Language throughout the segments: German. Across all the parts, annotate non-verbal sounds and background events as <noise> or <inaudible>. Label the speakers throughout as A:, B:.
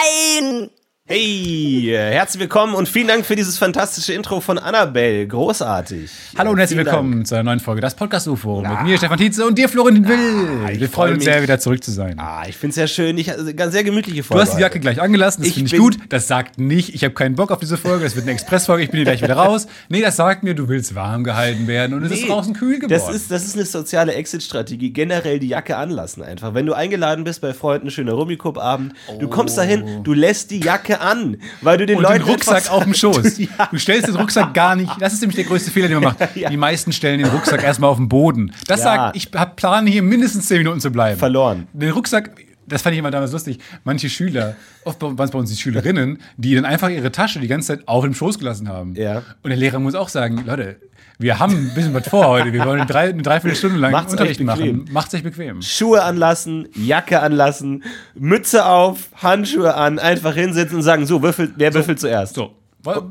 A: Nein!
B: Hey, herzlich willkommen und vielen Dank für dieses fantastische Intro von Annabelle. Großartig.
C: Hallo und herzlich
B: Vielen
C: willkommen
B: Dank.
C: zu einer neuen Folge Das Podcast UFO mit mir, Stefan Tietze und dir, Florentin Will.
B: ich
C: Wir
B: freu
C: freuen uns sehr, wieder zurück zu sein.
B: Ah, ich find's sehr schön. Ich, also, ganz sehr gemütliche
C: Du
B: Folge.
C: hast die Jacke
B: heute.
C: gleich angelassen, das finde ich gut. Das sagt nicht, ich habe keinen Bock auf diese Folge, das wird eine Expressfolge, ich bin hier gleich wieder raus. Nee, das sagt mir, du willst warm gehalten werden und es ist draußen kühl geworden.
B: Das ist, das ist eine soziale Exit-Strategie. Generell die Jacke anlassen einfach. Wenn du eingeladen bist bei Freunden, schöner Rummikub-Abend, du kommst dahin, du lässt die Jacke an, weil du den
C: und
B: Leuten
C: den Rucksack auf dem Schoß. <laughs>
B: Ja.
C: Du stellst den Rucksack gar nicht. Das ist nämlich der größte Fehler, den man macht. <laughs>
B: Ja.
C: Die meisten stellen den Rucksack erstmal auf den Boden. Das
B: Ja.
C: sagt, ich plane hier mindestens 10 Minuten zu bleiben.
B: Verloren.
C: Den Rucksack, das fand ich immer damals lustig. Manche Schüler, oft waren es bei uns die Schülerinnen, die dann einfach ihre Tasche die ganze Zeit auf dem Schoß gelassen haben.
B: Ja.
C: Und der Lehrer muss auch sagen, Leute, wir haben ein bisschen was vor heute. Wir wollen eine, drei, eine Dreiviertelstunde lang
B: Macht's euch
C: Unterricht
B: bequem.
C: machen. Macht's euch bequem.
B: Schuhe anlassen, Jacke anlassen, Mütze auf, Handschuhe an, einfach hinsetzen und sagen, so, würfel, wer würfelt zuerst?
C: So,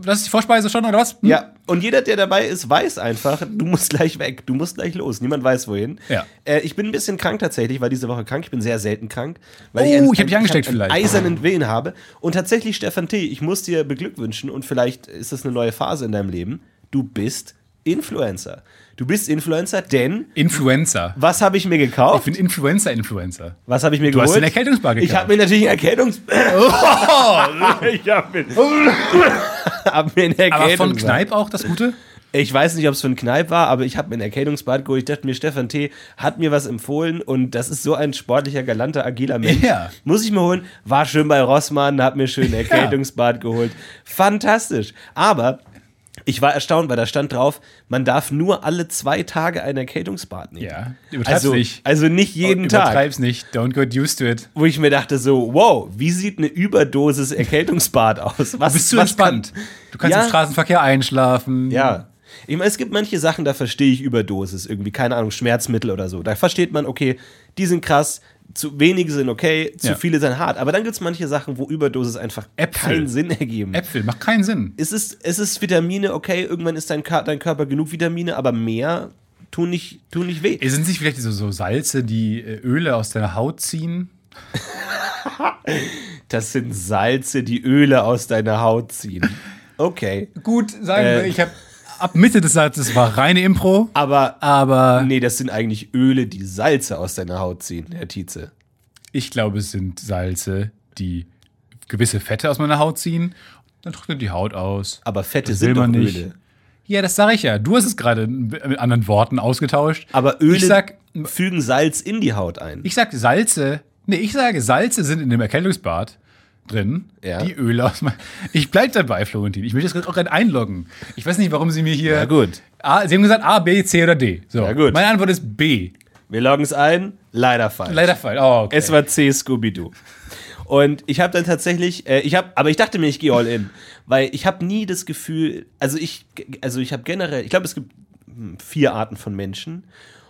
C: das ist die Vorspeise schon, oder was? Hm?
B: Ja, und jeder, der dabei ist, weiß einfach, du musst gleich weg, du musst gleich los. Niemand weiß wohin.
C: Ja.
B: Äh, ich bin ein bisschen krank tatsächlich, war diese Woche krank. Ich bin sehr selten krank. Weil
C: Oh, ich hab dich angesteckt
B: einen
C: vielleicht.
B: eisernen Willen habe. Und tatsächlich, Stefan T., ich muss dir beglückwünschen und vielleicht ist das eine neue Phase in deinem Leben. Du bist Influencer. Du bist Influencer, denn
C: Influencer.
B: was habe ich mir
C: Ich
B: gekauft?
C: bin Influencer-Influencer.
B: Was habe ich mir
C: Du hast
B: geholt?
C: den Erkältungsbar
B: Ich
C: gekauft.
B: habe mir natürlich einen Erkältungs... <laughs> ich habe mir, hab mir einen
C: Aber von. Kneipp auch das Gute?
B: Ich weiß nicht, ob es für ein Kneipp war, aber ich habe mir ein Erkältungsbad geholt. Ich dachte mir, Stefan T. hat mir was empfohlen und das ist so ein sportlicher, galanter, agiler Mensch.
C: Ja.
B: Muss ich mir holen. War schön bei Rossmann, hab mir schön ein <laughs> Erkältungsbad geholt. Fantastisch. Aber ich war erstaunt, weil da stand drauf, man darf nur alle zwei Tage ein Erkältungsbad nehmen.
C: Ja, übertreib's
B: Also,
C: nicht.
B: also nicht jeden Tag.
C: Übertreib's nicht. Don't get used to it.
B: Wo ich mir dachte so, wow, wie sieht eine Überdosis Erkältungsbad aus? Was,
C: Du bist zu
B: was
C: entspannt. Du kannst
B: Ja.
C: im Straßenverkehr einschlafen.
B: Ja. Ich meine, es gibt manche Sachen, da verstehe ich Überdosis irgendwie, keine Ahnung, Schmerzmittel oder so. Da versteht man, okay, die sind krass, zu wenige sind okay, zu
C: Ja.
B: viele sind hart. Aber dann gibt es manche Sachen, wo Überdosis einfach
C: Äpfel.
B: keinen Sinn ergeben.
C: Äpfel, macht keinen Sinn.
B: Es ist, es ist Vitamine, okay, irgendwann ist dein, dein Körper genug Vitamine, aber mehr tun nicht, tun nicht weh.
C: Sind es nicht vielleicht so, so Salze, die äh, Öle aus deiner Haut ziehen? <laughs>
B: Das sind Salze, die Öle aus deiner Haut ziehen. Okay.
C: Gut, sagen
B: Äh.
C: wir, ich habe ab Mitte des Satzes war reine Impro,
B: Aber,
C: aber
B: nee, das sind eigentlich Öle, die Salze aus deiner Haut ziehen, Herr Tietze.
C: ich glaube, es sind Salze, die gewisse Fette aus meiner Haut ziehen. Dann trocknet die Haut aus.
B: Aber Fette
C: Das
B: sind doch
C: nicht.
B: Öle.
C: Ja, das sage ich ja. Du hast es gerade mit anderen Worten ausgetauscht.
B: Aber Öle
C: sag,
B: fügen Salz in die Haut ein.
C: ich sag Salze. Nee, ich sage, Salze sind in dem Erkältungsbad drin.
B: Ja.
C: Die Öle aus meinem. Ich bleib dabei, Florentin. Ich will das auch gerade einloggen. Ich weiß nicht, warum Sie mir hier.
B: Ja, gut.
C: A, Sie haben gesagt A, B, C oder D. So.
B: Ja, gut.
C: Meine Antwort ist B.
B: Wir loggen es ein, leider falsch.
C: Leider falsch. Oh, okay.
B: Es war C, Scooby-Doo. Und ich habe dann tatsächlich, äh, ich habe, aber ich dachte mir, ich gehe all in, weil ich habe nie das Gefühl, also ich, also ich habe generell, ich glaube, es gibt hm, vier Arten von Menschen.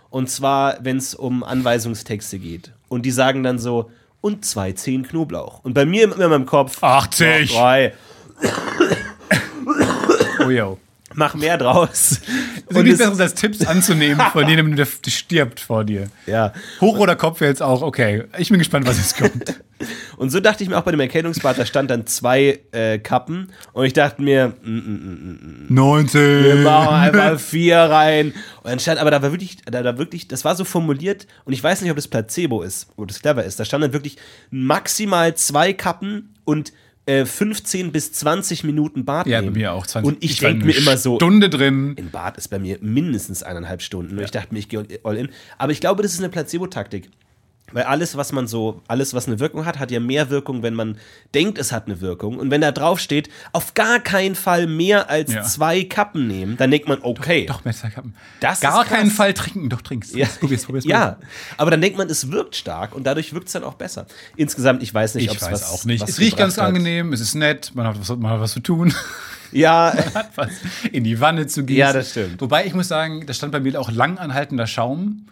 B: Und zwar, wenn es um Anweisungstexte geht. Und die sagen dann so, und zwei Zehen Knoblauch. Und bei mir immer in meinem Kopf,
C: 80.
B: drei, <coughs>
C: Oh, yo.
B: Mach mehr draus.
C: Es ist
B: Und
C: nichts
B: es-
C: Besseres als Tipps anzunehmen von <laughs> jemandem, der stirbt vor dir.
B: ja.
C: Hoch oder Kopf jetzt auch, okay. Ich bin gespannt, was jetzt kommt. <laughs>
B: Und so dachte ich mir auch bei dem Erkältungsbad, da stand dann zwei äh, Kappen und ich dachte mir, mm, mm,
C: 19.
B: wir machen einfach <laughs> vier rein. Und dann stand, aber da war wirklich, da, da wirklich, das war so formuliert und ich weiß nicht, ob das Placebo ist oder das clever ist. Da stand dann wirklich maximal zwei Kappen und äh, 15 bis 20 Minuten Bad
C: Ja, bei
B: nehmen.
C: mir auch. 20.
B: Und ich,
C: war
B: denke mir immer so,
C: Stunde drin.
B: in Bad ist bei mir mindestens eineinhalb Stunden. Und ich dachte mir, ich gehe all in. Aber ich glaube, das ist eine Placebo-Taktik. Weil alles, was man so, alles, was eine Wirkung hat, hat ja mehr Wirkung, wenn man denkt, es hat eine Wirkung. Und wenn da drauf steht, auf gar keinen Fall mehr als
C: Ja.
B: zwei Kappen nehmen, dann denkt man, okay.
C: Doch, Messerkappen.
B: Das ist
C: Gar
B: krass.
C: keinen Fall trinken. Doch, trinkst.
B: Ja,
C: Probier's, probier's,
B: ja, aber dann denkt man, es wirkt stark und dadurch wirkt es dann auch besser. Insgesamt, ich weiß nicht,
C: Ich
B: ob es
C: weiß
B: was
C: auch nicht.
B: Was
C: Es riecht ganz
B: hat.
C: angenehm, es ist nett, man hat was, man hat was zu tun,
B: Ja, <laughs>
C: hat was in die Wanne zu gießen.
B: Ja, das stimmt.
C: Wobei ich muss sagen, da stand bei mir auch lang anhaltender Schaum.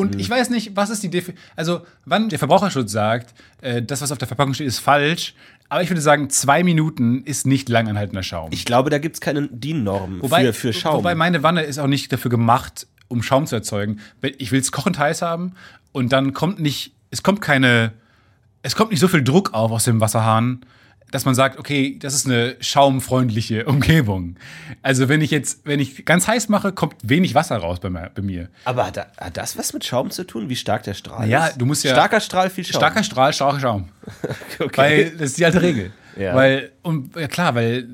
C: Und
B: Mhm.
C: ich weiß nicht, was ist die Defi Also, wann der Verbraucherschutz sagt, äh, das, was auf der Verpackung steht, ist falsch. Aber ich würde sagen, zwei Minuten ist nicht lang anhaltender Schaum.
B: ich glaube, da gibt es keine DIN-Norm für, für Schaum.
C: Wobei meine Wanne ist auch nicht dafür gemacht, um Schaum zu erzeugen. Ich will es kochend heiß haben und dann kommt nicht, es kommt keine es kommt nicht so viel Druck auf aus dem Wasserhahn, dass man sagt, okay, das ist eine schaumfreundliche <laughs> Umgebung. Also wenn ich jetzt, wenn ich ganz heiß mache, kommt wenig Wasser raus bei, mir- bei mir.
B: Aber hat, hat das was mit Schaum zu tun? Wie stark der Strahl
C: Ja,
B: ist?
C: du musst ja-
B: Starker Strahl, viel Schaum.
C: Starker Strahl, starker Schaum. <laughs>
B: okay.
C: Weil das ist die alte Regel.
B: Ja.
C: Weil, und, ja klar, weil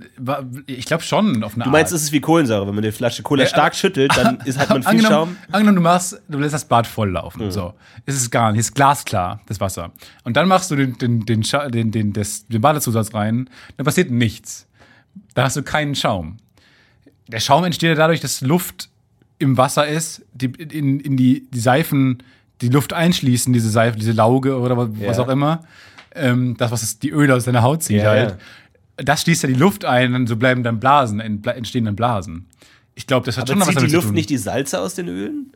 C: ich glaube schon auf eine
B: Du meinst,
C: Art.
B: es ist wie Kohlensäure. Wenn man die Flasche Cola
C: Ja,
B: stark schüttelt, dann <laughs> ist, hat man viel
C: angenommen,
B: Schaum.
C: Angenommen, du machst, du lässt das Bad voll laufen.
B: Mhm.
C: So. Es ist gar nicht, es ist glasklar, das Wasser. Und dann machst du den, den, den, den, den, das, den Badezusatz rein, dann passiert nichts. Da hast du keinen Schaum. Der Schaum entsteht ja dadurch, dass Luft im Wasser ist, die, in, in die, die Seifen, die Luft einschließen, diese Seife, diese Lauge oder was
B: Ja.
C: auch immer. Ähm, das, was es, die Öle aus deiner Haut zieht
B: Ja,
C: halt. Das schließt ja die Luft ein und so bleiben dann Blasen, ent- entstehen dann Blasen. Ich glaube, das hat schon
B: Aber
C: noch was
B: zieht die
C: damit zu
B: Luft
C: tun.
B: nicht die Salze aus den Ölen?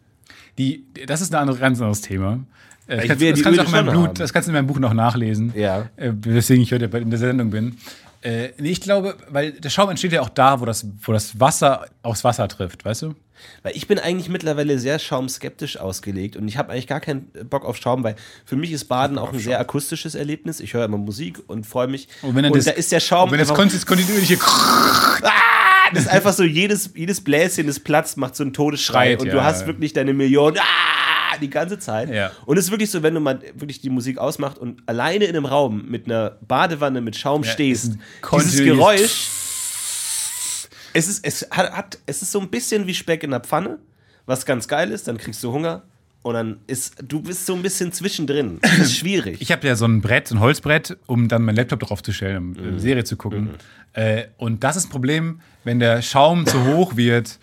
C: Die, das ist ein andere, ganz anderes Thema. Äh, Das kannst, das
B: die
C: kannst du
B: Öle
C: auch in meinem
B: schon
C: Blut, das kannst du in meinem Buch noch nachlesen.
B: Ja.
C: Äh, weswegen ich heute in der Sendung bin. Äh, nee, ich glaube, weil der Schaum entsteht ja auch da, wo das, wo das Wasser aufs Wasser trifft, weißt du?
B: Weil ich bin eigentlich mittlerweile sehr schaumskeptisch ausgelegt und ich habe eigentlich gar keinen Bock auf Schaum, weil für mich ist Baden auch ein sehr akustisches Erlebnis. Ich höre immer Musik und freue mich.
C: Und wenn dann das,
B: da ist der Schaum
C: und wenn das kontinuierliche <laughs>
B: das ist einfach so, jedes, jedes Bläschen, das platzt, macht so einen Todesschrei
C: Schreit,
B: und
C: ja,
B: du hast wirklich deine Million ah, die ganze Zeit.
C: Ja.
B: Und es ist wirklich so, wenn du mal wirklich die Musik ausmacht und alleine in einem Raum mit einer Badewanne mit Schaum
C: Ja,
B: stehst, dieses Geräusch, es ist, es, hat, hat, es ist so ein bisschen wie Speck in der Pfanne, was ganz geil ist, dann kriegst du Hunger und dann ist, du bist so ein bisschen zwischendrin. Das ist <laughs> schwierig.
C: Ich habe ja so ein Brett, so ein Holzbrett, um dann meinen Laptop drauf zu stellen, um
B: Mhm.
C: eine Serie zu gucken. Äh, und das ist ein Problem, wenn der Schaum zu <laughs> hoch wird,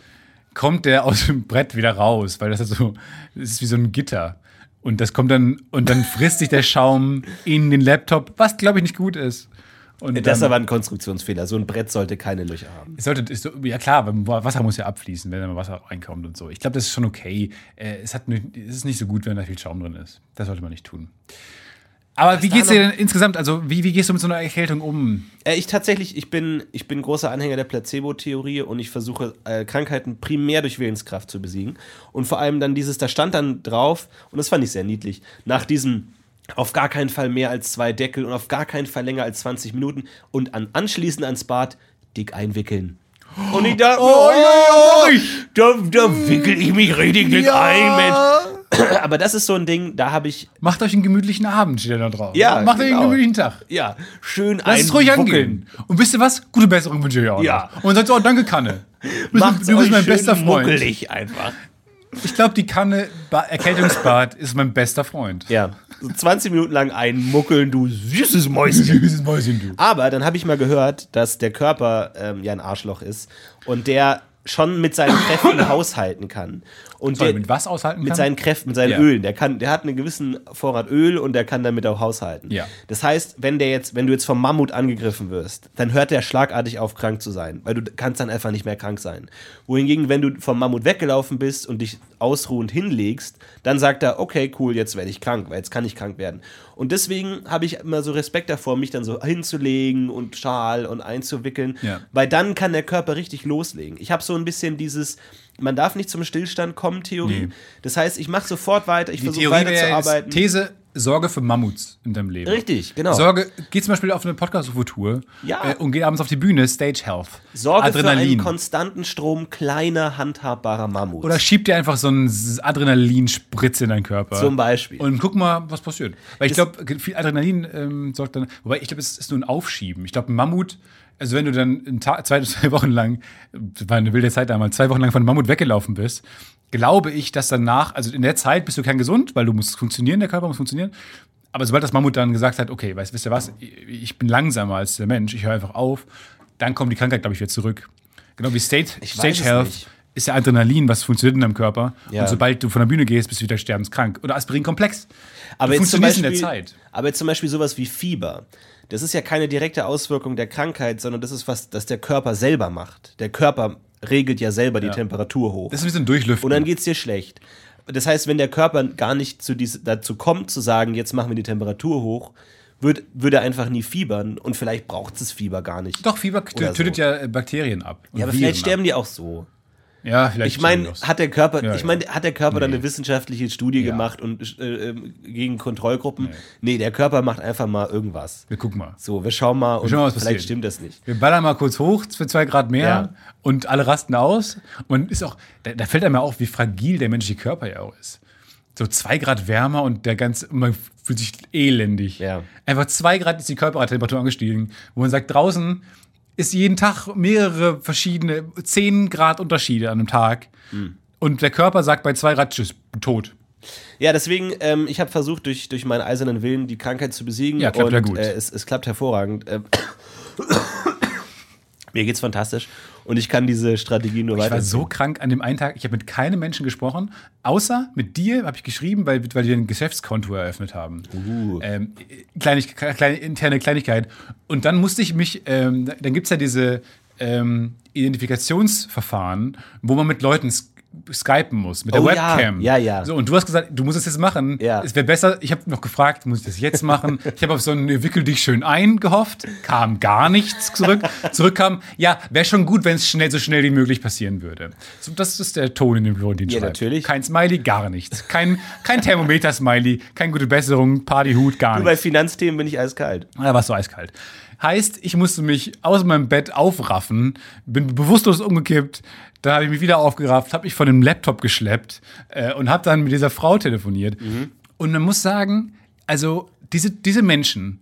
C: kommt der aus dem Brett wieder raus, weil das ist so, das ist wie so ein Gitter. Und das kommt dann, und dann frisst sich der Schaum in den Laptop, was glaube ich nicht gut ist. Und
B: das ist aber ein Konstruktionsfehler. So ein Brett sollte keine Löcher haben.
C: es sollte, so, ja klar, Wasser muss ja abfließen, wenn da mal Wasser reinkommt und so. Ich glaube, das ist schon okay. Äh, es, hat, es ist nicht so gut, wenn da viel Schaum drin ist. Das sollte man nicht tun. Aber wie
B: da
C: geht's dir denn insgesamt? Also, wie, wie gehst du mit so einer Erkältung um?
B: Äh, ich tatsächlich, ich bin, ich bin großer Anhänger der Placebo-Theorie und ich versuche äh, Krankheiten primär durch Willenskraft zu besiegen. Und vor allem dann dieses, da stand dann drauf, und das fand ich sehr niedlich, nach diesem auf gar keinen Fall mehr als zwei Deckel und auf gar keinen Fall länger als 20 Minuten und an, anschließend ans Bad dick einwickeln. Und ich dachte, oh, da, da wickel ich mich richtig dick ein, Mensch. <clears throat> Aber das ist so ein Ding, da habe ich,
C: Macht euch einen gemütlichen Abend, steht da drauf.
B: Ja,
C: Macht euch
B: genau.
C: einen gemütlichen Tag.
B: ja, schön
C: Lass es ruhig angehen. Und wisst ihr was? Gute Besserung wünsche ich euch auch.
B: Ja.
C: noch. Und dann sagt oh, danke, Kanne. Du bist, du bist
B: euch
C: mein bester Freund.
B: einfach.
C: Ich glaube, die Kanne ba Erkältungsbad ist mein bester Freund.
B: Ja, so 20 Minuten lang einmuckeln, du süßes Mäuschen.
C: Süßes Mäuschen, du.
B: Aber dann habe ich mal gehört, dass der Körper ähm, ja ein Arschloch ist und der schon mit seinen Kräften <coughs> haushalten kann. Und
C: Sorry,
B: der,
C: mit was aushalten
B: mit
C: kann?
B: seinen Kräften, mit seinen
C: Ja.
B: Ölen. Der kann, der hat einen gewissen Vorrat Öl und der kann damit auch haushalten.
C: Ja.
B: Das heißt, wenn der jetzt, wenn du jetzt vom Mammut angegriffen wirst, dann hört der schlagartig auf, krank zu sein, weil du kannst dann einfach nicht mehr krank sein. Wohingegen, wenn du vom Mammut weggelaufen bist und dich ausruhend hinlegst, dann sagt er, okay, cool, jetzt werde ich krank, weil jetzt kann ich krank werden. Und deswegen habe ich immer so Respekt davor, mich dann so hinzulegen und Schal und einzuwickeln,
C: Ja.
B: weil dann kann der Körper richtig loslegen. Ich habe so ein bisschen dieses, man darf nicht zum Stillstand kommen, Theorie.
C: Nee.
B: Das heißt, ich mache sofort weiter, ich versuche weiterzuarbeiten.
C: These, Sorge für Mammuts in deinem Leben.
B: Richtig, genau.
C: Sorge, geh zum Beispiel auf eine Podcast-UFO-Tour
B: Ja.
C: äh, und geh abends auf die Bühne, Stage Health.
B: Sorge für einen
C: Adrenalin.
B: konstanten Strom kleiner, handhabbarer Mammuts.
C: Oder schieb dir einfach so einen Adrenalinspritz in deinen Körper.
B: Zum Beispiel.
C: Und guck mal, was passiert. Weil ich glaube, viel Adrenalin ähm, sorgt dann. Wobei ich glaube, es ist nur ein Aufschieben. Ich glaube, Mammut, also wenn du dann Tag, zwei, <laughs> zwei Wochen lang, war eine wilde Zeit damals, zwei Wochen lang von Mammut weggelaufen bist, glaube ich, dass danach, also in der Zeit bist du kein gesund, weil du musst funktionieren, der Körper muss funktionionieren. Aber sobald das Mammut dann gesagt hat, okay, weißt, wisst ihr was, ich bin langsamer als der Mensch, ich höre einfach auf, dann kommt die Krankheit, glaube ich, wieder zurück. Genau wie State, Stage Health
B: nicht.
C: ist ja Adrenalin, was funktioniert in deinem Körper.
B: Ja.
C: Und sobald du von der Bühne gehst, bist du wieder sterbenskrank. Oder Aspirin-Komplex.
B: aber jetzt zum Beispiel,
C: in der Zeit.
B: Aber jetzt zum Beispiel sowas wie Fieber. Das ist ja keine direkte Auswirkung der Krankheit, sondern das ist was, das der Körper selber macht. Der Körper regelt ja selber die Temperatur hoch.
C: Das ist ein bisschen durchlüften.
B: Und dann geht's dir schlecht. Das heißt, wenn der Körper gar nicht zu dies, dazu kommt, zu sagen, jetzt machen wir die Temperatur hoch, wird, würde er einfach nie fiebern und vielleicht braucht es Fieber gar nicht.
C: Doch, Fieber tötet
B: so.
C: ja äh, Bakterien ab.
B: Ja, aber
C: Viren
B: vielleicht
C: ab.
B: sterben die auch so.
C: Ja, vielleicht.
B: Ich meine, hat der Körper,
C: Ja,
B: ich meine, hat der Körper
C: Nee.
B: eine wissenschaftliche Studie
C: Ja.
B: gemacht und äh, ähm, gegen Kontrollgruppen? Nee. der Körper macht einfach mal irgendwas.
C: wir gucken mal.
B: So, wir schauen mal und
C: schauen was
B: vielleicht
C: passiert.
B: stimmt das nicht.
C: Wir ballern mal kurz hoch für zwei Grad mehr
B: Ja.
C: und alle rasten aus. Und ist auch, da, da fällt einem ja auf, wie fragil der menschliche Körper ja auch ist. So zwei Grad wärmer und der ganze, man fühlt sich elendig.
B: Ja.
C: Einfach zwei Grad ist die Körpertemperatur angestiegen, wo man sagt, draußen ist jeden Tag mehrere verschiedene, 10 Grad Unterschiede an einem Tag.
B: Hm.
C: Und der Körper sagt bei zwei Grad, tschüss, tot.
B: Ja, deswegen, ähm, ich habe versucht, durch, durch meinen eisernen Willen die Krankheit zu besiegen.
C: Ja, klappt
B: und,
C: ja gut.
B: Äh, es, es klappt hervorragend. Ähm, <coughs> Mir geht's fantastisch und ich kann diese Strategie nur
C: Ich
B: weiter.
C: war so krank an dem einen Tag, ich habe mit keinem Menschen gesprochen, außer mit dir habe ich geschrieben, weil, weil wir ein Geschäftskonto eröffnet haben.
B: Uh.
C: Ähm, Kleinig, kleine, interne Kleinigkeit. Und dann musste ich mich, ähm, dann gibt es ja diese ähm, Identifikationsverfahren, wo man mit Leuten skypen muss, mit der
B: Oh ja,
C: Webcam.
B: ja, ja.
C: So, und du hast gesagt, du musst es jetzt machen.
B: Ja.
C: Es wäre besser, ich habe noch gefragt, muss ich das jetzt machen? <laughs> ich habe auf so ein Wickel dich schön ein gehofft, kam gar nichts zurück. Zurückkam, ja, wäre schon gut, wenn es schnell, so schnell wie möglich passieren würde. So, das ist der Ton, in dem Florentin
B: Ja,
C: schreibt.
B: natürlich.
C: Kein Smiley, gar nichts. Kein, kein Thermometer-Smiley, keine gute Besserung, Partyhut, gar
B: Nur
C: nichts.
B: bei Finanzthemen bin ich eiskalt.
C: Da war es so eiskalt. Heißt, ich musste mich aus meinem Bett aufraffen, bin bewusstlos umgekippt, dann habe ich mich wieder aufgerafft, habe mich von dem Laptop geschleppt äh, und habe dann mit dieser Frau telefoniert. Und man muss sagen, also diese, diese Menschen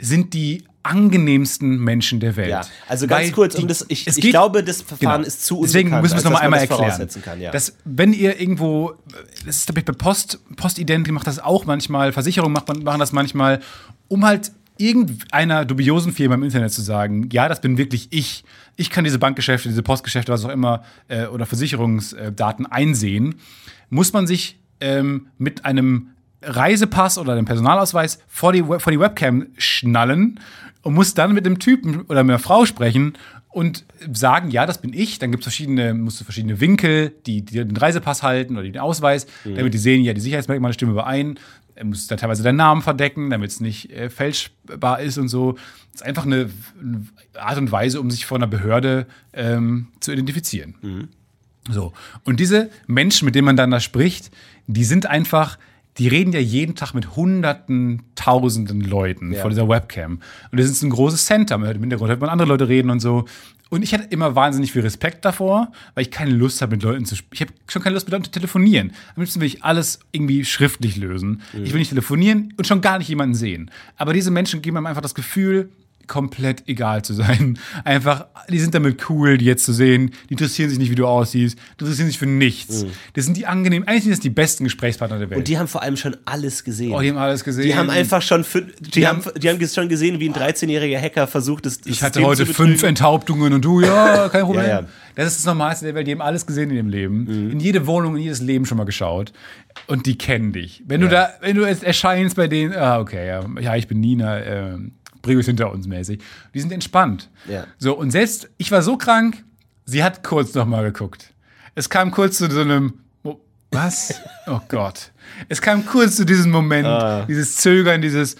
C: sind die angenehmsten Menschen der Welt.
B: Ja, also ganz
C: Weil
B: kurz,
C: die-
B: um das, ich, ich
C: geht-
B: glaube, das Verfahren
C: Genau.
B: ist zu
C: Deswegen
B: unbekannt,
C: müssen wir es nochmal einmal
B: das
C: erklären.
B: Kann, ja.
C: Dass, wenn ihr irgendwo, das ist, glaube ich, bei Post, Postident macht das auch manchmal, Versicherungen macht, machen das manchmal, um halt irgendeiner dubiosen Firma im Internet zu sagen, ja, das bin wirklich ich. Ich kann diese Bankgeschäfte, diese Postgeschäfte, was auch immer, äh, oder Versicherungsdaten einsehen, muss man sich ähm, mit einem Reisepass oder einem Personalausweis vor die, vor die Webcam schnallen und muss dann mit einem Typen oder mit einer Frau sprechen und sagen, ja, das bin ich. Dann gibt es verschiedene, musst du verschiedene Winkel, die, die den Reisepass halten oder den Ausweis, damit die sehen, ja, die Sicherheitsmerkmale stimmen überein. Er muss dann teilweise deinen Namen verdecken, damit es nicht äh, fälschbar ist und so. Das ist einfach eine, eine Art und Weise, um sich vor einer Behörde ähm, zu identifizieren. So. Und diese Menschen, mit denen man dann da spricht, die sind einfach, die reden ja jeden Tag mit hunderten, tausenden Leuten vor dieser Webcam. Und das ist ein großes Center. Im Hintergrund hört man andere Leute reden und so. Und ich hatte immer wahnsinnig viel Respekt davor, weil ich keine Lust habe, mit Leuten zu sprechen. Ich habe schon keine Lust, mit Leuten zu telefonieren. Am liebsten will ich alles irgendwie schriftlich lösen. Ich will nicht telefonieren und schon gar nicht jemanden sehen. Aber diese Menschen geben einem einfach das Gefühl, komplett egal zu sein. <laughs> Einfach, die sind damit cool, die jetzt zu sehen. Die interessieren sich nicht, wie du aussiehst. Die interessieren sich für nichts. Das sind die angenehmen, eigentlich sind das die besten Gesprächspartner der Welt.
B: und die haben vor allem schon alles gesehen.
C: oh, die haben alles gesehen.
B: Die haben einfach schon, fün- die,
C: haben-
B: haben, die haben schon gesehen, wie ein 13-jähriger Hacker versucht, das, das
C: Ich hatte
B: System
C: heute fünf. Enthauptungen und du, ja, <laughs> kein Problem.
B: Ja, ja.
C: Das ist das Normalste der Welt. Die haben alles gesehen in ihrem Leben.
B: Mhm.
C: In jede Wohnung, in jedes Leben schon mal geschaut. Und die kennen dich. Wenn du da, wenn du jetzt erscheinst bei denen, ah, okay, ja, ja ich bin Nina, äh, bring uns hinter uns mäßig. Die sind entspannt.
B: Ja.
C: So, und selbst, ich war so krank, sie hat kurz noch mal geguckt. Es kam kurz zu so einem, oh, was? <laughs> Oh Gott. Es kam kurz zu diesem Moment,
B: Ah.
C: dieses Zögern, dieses,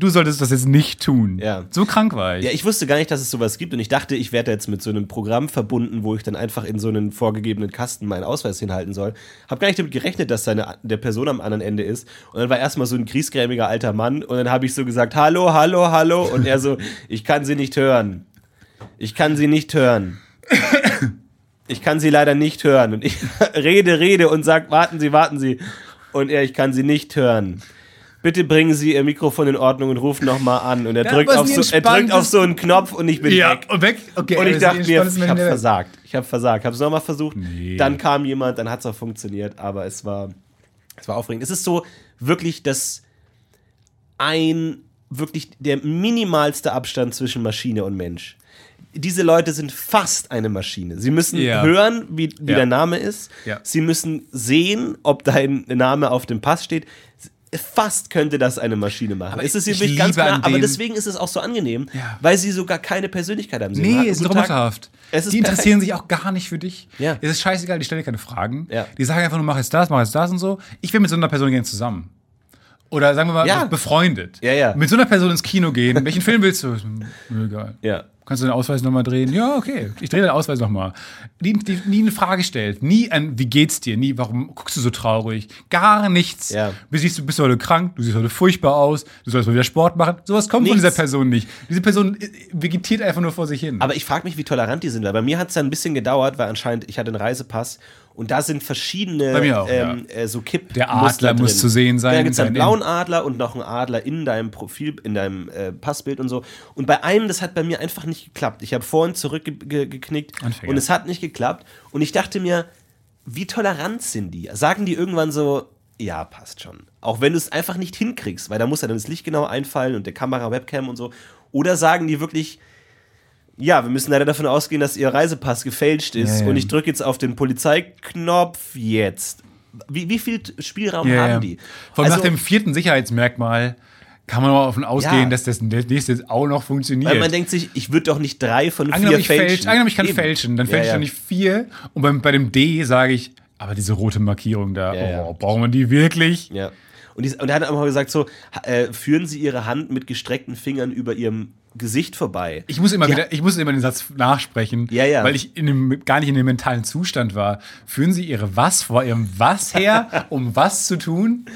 C: du solltest das jetzt nicht tun.
B: Ja.
C: So krank war ich.
B: Ja, ich wusste gar nicht, dass es sowas gibt und ich dachte, ich werde jetzt mit so einem Programm verbunden, wo ich dann einfach in so einen vorgegebenen Kasten meinen Ausweis hinhalten soll. Hab gar nicht damit gerechnet, dass seine, der Person am anderen Ende ist. Und dann war erstmal so ein griesgrämiger alter Mann und dann habe ich so gesagt, hallo, hallo, hallo und er so, ich kann sie nicht hören. Ich kann sie nicht hören. Ich kann sie leider nicht hören. Und ich <laughs> rede, rede und sag, warten Sie, warten Sie. Und er, ich kann sie nicht hören. Bitte bringen Sie Ihr Mikrofon in Ordnung und rufen nochmal an. Und er,
C: Ja,
B: drückt auf, so, er drückt auf so einen Knopf und ich bin
C: Ja,
B: weg.
C: und weg. Okay,
B: Und ich
C: ist
B: dachte mir, ich habe versagt. Ich habe versagt. Habe es nochmal versucht.
C: Nee.
B: Dann kam jemand, dann hat es auch funktioniert. Aber es war, es war aufregend. Es ist so wirklich das ein, wirklich der minimalste Abstand zwischen Maschine und Mensch. Diese Leute sind fast eine Maschine. Sie müssen
C: Ja.
B: hören, wie, wie
C: Ja.
B: der Name ist.
C: Ja.
B: Sie müssen sehen, ob dein Name auf dem Pass steht. Fast könnte das eine Maschine machen.
C: Aber
B: es ist
C: ich
B: wirklich ganz klar, aber deswegen ist es auch so angenehm,
C: Ja.
B: weil sie sogar keine Persönlichkeit haben. Sie
C: Nee, ist roboterhaft.
B: Es ist
C: die interessieren sich auch gar nicht für dich.
B: Ja.
C: Es ist scheißegal, die stellen dir keine Fragen.
B: Ja.
C: Die sagen einfach nur, mach jetzt das, mach jetzt das und so. Ich will mit so einer Person gerne zusammen. Oder sagen wir mal,
B: Ja.
C: befreundet.
B: Ja, ja.
C: Mit so einer Person ins Kino gehen. Welchen Film willst du? Egal.
B: Ja.
C: Kannst du den Ausweis nochmal drehen? Ja, okay. Ich drehe den Ausweis nochmal. Nie, nie, eine Frage stellt. Nie ein, wie geht's dir? Nie, warum guckst du so traurig? Gar nichts.
B: Ja.
C: Du siehst, du bist heute krank, du siehst heute furchtbar aus, du sollst mal wieder Sport machen. Sowas kommt von
B: Nichts.
C: dieser Person nicht. Diese Person äh, vegetiert einfach nur vor sich hin.
B: Aber ich frage mich, wie tolerant die sind, weil bei mir hat es dann ein bisschen gedauert, weil anscheinend ich hatte einen Reisepass und da sind verschiedene
C: auch,
B: ähm, äh, so Kipp.
C: Der Adler muss zu sehen sein,
B: Da gibt es einen blauen Adler und noch einen Adler in deinem Profil, in deinem äh, Passbild und so. Und bei einem, das hat bei mir einfach nicht geklappt. Ich habe vorhin zurückgeknickt
C: Anfänger.
B: und es hat nicht geklappt. Und ich dachte mir, wie tolerant sind die? Sagen die irgendwann so, ja, passt schon. Auch wenn du es einfach nicht hinkriegst, weil da muss ja dann das Licht genau einfallen und der Kamera, Webcam und so. Oder sagen die wirklich, ja, wir müssen leider davon ausgehen, dass Ihr Reisepass gefälscht ist
C: Ja, ja.
B: und ich drücke jetzt auf den Polizeiknopf jetzt. Wie, wie viel Spielraum
C: Ja,
B: haben die?
C: Vor allem
B: Also-
C: nach dem vierten Sicherheitsmerkmal kann man mal davon ausgehen, dass das nächste auch noch funktioniert.
B: Weil man denkt sich, ich würde doch nicht drei von
C: angenommen,
B: vier
C: ich fälsch,
B: fälschen.
C: angenommen, ich kann
B: Eben.
C: fälschen, dann fälsche ich doch nicht vier. Und beim, bei dem D sage ich, aber diese rote Markierung da, oh, brauchen wir die wirklich?
B: Ja. Und, die, und er hat auch mal gesagt, so, äh, führen Sie Ihre Hand mit gestreckten Fingern über Ihrem Gesicht vorbei.
C: Ich muss immer
B: Ja.
C: wieder, ich muss immer den Satz nachsprechen,
B: Ja, ja.
C: weil ich in dem, gar nicht in dem mentalen Zustand war. Führen Sie Ihre was vor Ihrem was her, <laughs> um was zu tun?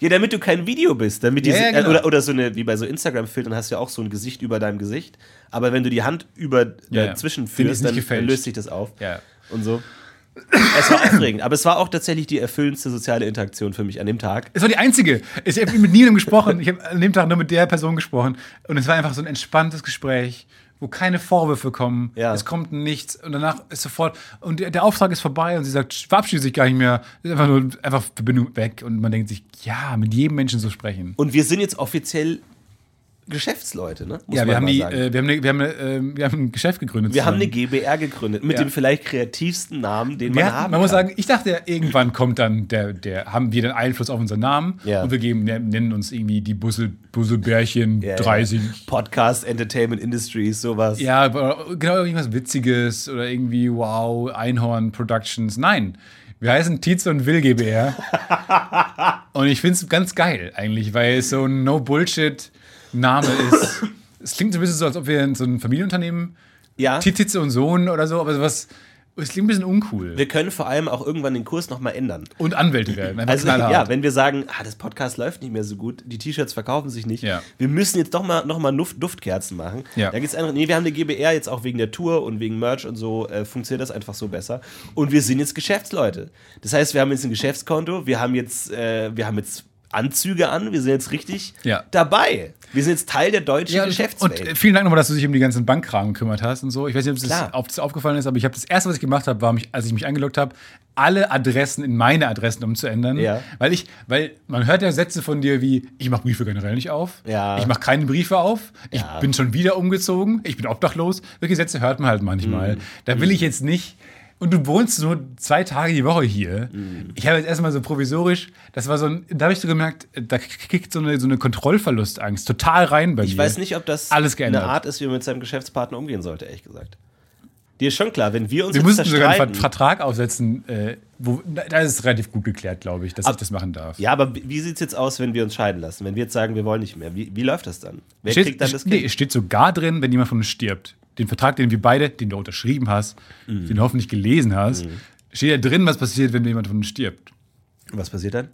B: Ja, damit du kein Video bist. Damit diese,
C: ja, genau.
B: äh, oder, oder so eine, wie bei so Instagram-Filtern hast du ja auch so ein Gesicht über deinem Gesicht. Aber wenn du die Hand über
C: ja.
B: dazwischen führst, dann,
C: gefälscht.
B: löst sich das auf.
C: Ja.
B: Und so. Es war aufregend, aber es war auch tatsächlich die erfüllendste soziale Interaktion für mich an dem Tag.
C: Es war die einzige. Ich habe mit niemandem gesprochen. Ich habe an dem Tag nur mit der Person gesprochen. Und es war einfach so ein entspanntes Gespräch, wo keine Vorwürfe kommen.
B: Ja.
C: Es kommt nichts. Und danach ist sofort. Und der, der Auftrag ist vorbei und sie sagt, verabschiedet sich gar nicht mehr. Ist einfach nur einfach Verbindung weg. Und man denkt sich, ja, mit jedem Menschen so sprechen.
B: Und wir sind jetzt offiziell Geschäftsleute, ne? Muss
C: ja, wir haben, die, äh, wir, haben eine, wir, haben eine, äh, wir haben ein Geschäft gegründet.
B: wir haben eine
C: zusammen.
B: GBR gegründet mit
C: Ja.
B: dem vielleicht kreativsten Namen, den
C: Wir
B: man
C: hatten,
B: haben
C: man muss
B: kann.
C: sagen, ich dachte ja, irgendwann kommt dann der, der, haben wir den Einfluss auf unseren Namen
B: Ja.
C: und wir geben, nennen uns irgendwie die Bussel, Busselbärchen
B: Ja, ja.
C: 30.
B: Podcast, Entertainment Industries, sowas.
C: Ja, genau irgendwas Witziges oder irgendwie Wow, Einhorn Productions. Nein, wir heißen Tietze und Will GBR. <laughs> und ich finde es ganz geil eigentlich, weil es so ein No-Bullshit-Name ist. es klingt so ein bisschen so, als ob wir so ein Familienunternehmen,
B: Ja.
C: Tietze und Sohn oder so, aber sowas, es klingt ein bisschen uncool.
B: Wir können vor allem auch irgendwann den Kurs nochmal ändern.
C: Und Anwälte werden.
B: Also ja, wenn wir sagen, ah, das Podcast läuft nicht mehr so gut, die T-Shirts verkaufen sich nicht,
C: Ja.
B: wir müssen jetzt doch mal noch mal Duft Duftkerzen machen.
C: Ja.
B: Da geht's einfach, nee, wir haben eine GBR jetzt auch wegen der Tour und wegen Merch und so äh, funktioniert das einfach so besser. Und wir sind jetzt Geschäftsleute. Das heißt, wir haben jetzt ein Geschäftskonto, wir haben jetzt, äh, wir haben jetzt Anzüge an, wir sind jetzt richtig
C: Ja.
B: dabei. Wir sind jetzt Teil der deutschen
C: Ja, und,
B: Geschäftswelt.
C: und äh, vielen Dank nochmal, dass du dich um die ganzen Bankkram gekümmert hast und so. Ich weiß nicht, ob das, auf, das aufgefallen ist, aber ich habe das erste, was ich gemacht habe, war, mich, als ich mich eingeloggt habe, alle Adressen in meine Adressen umzuändern.
B: Ja.
C: Weil ich, weil man hört ja Sätze von dir wie, ich mache Briefe generell nicht auf.
B: Ja.
C: Ich mache keine Briefe auf. Ich bin schon wieder umgezogen. Ich bin obdachlos. Solche Sätze hört man halt manchmal.
B: Mhm.
C: Da will ich jetzt nicht. Und du wohnst nur zwei Tage die Woche hier.
B: Mhm.
C: Ich habe jetzt erstmal so provisorisch, das war so ein, da habe ich so gemerkt, da kickt so eine, so eine Kontrollverlustangst total rein bei
B: ich
C: dir.
B: weiß nicht, ob das
C: Alles geändert.
B: eine Art ist, wie man mit seinem Geschäftspartner umgehen sollte, ehrlich gesagt. Dir ist schon klar, wenn wir uns
C: Wir mussten sogar einen Vertrag aufsetzen, äh, wo, da ist es relativ gut geklärt, glaube ich, dass ich das machen darf.
B: Ja, aber wie sieht es jetzt aus, wenn wir uns scheiden lassen? Wenn wir jetzt sagen, wir wollen nicht mehr? Wie, wie läuft das dann? Wer
C: steht,
B: kriegt dann das
C: nee,
B: Geld?
C: es steht sogar drin, wenn jemand von uns stirbt. Den Vertrag, den wir beide, den du unterschrieben hast,
B: Mhm.
C: den du hoffentlich gelesen hast, steht ja drin, was passiert, wenn jemand von uns stirbt.
B: Was passiert dann?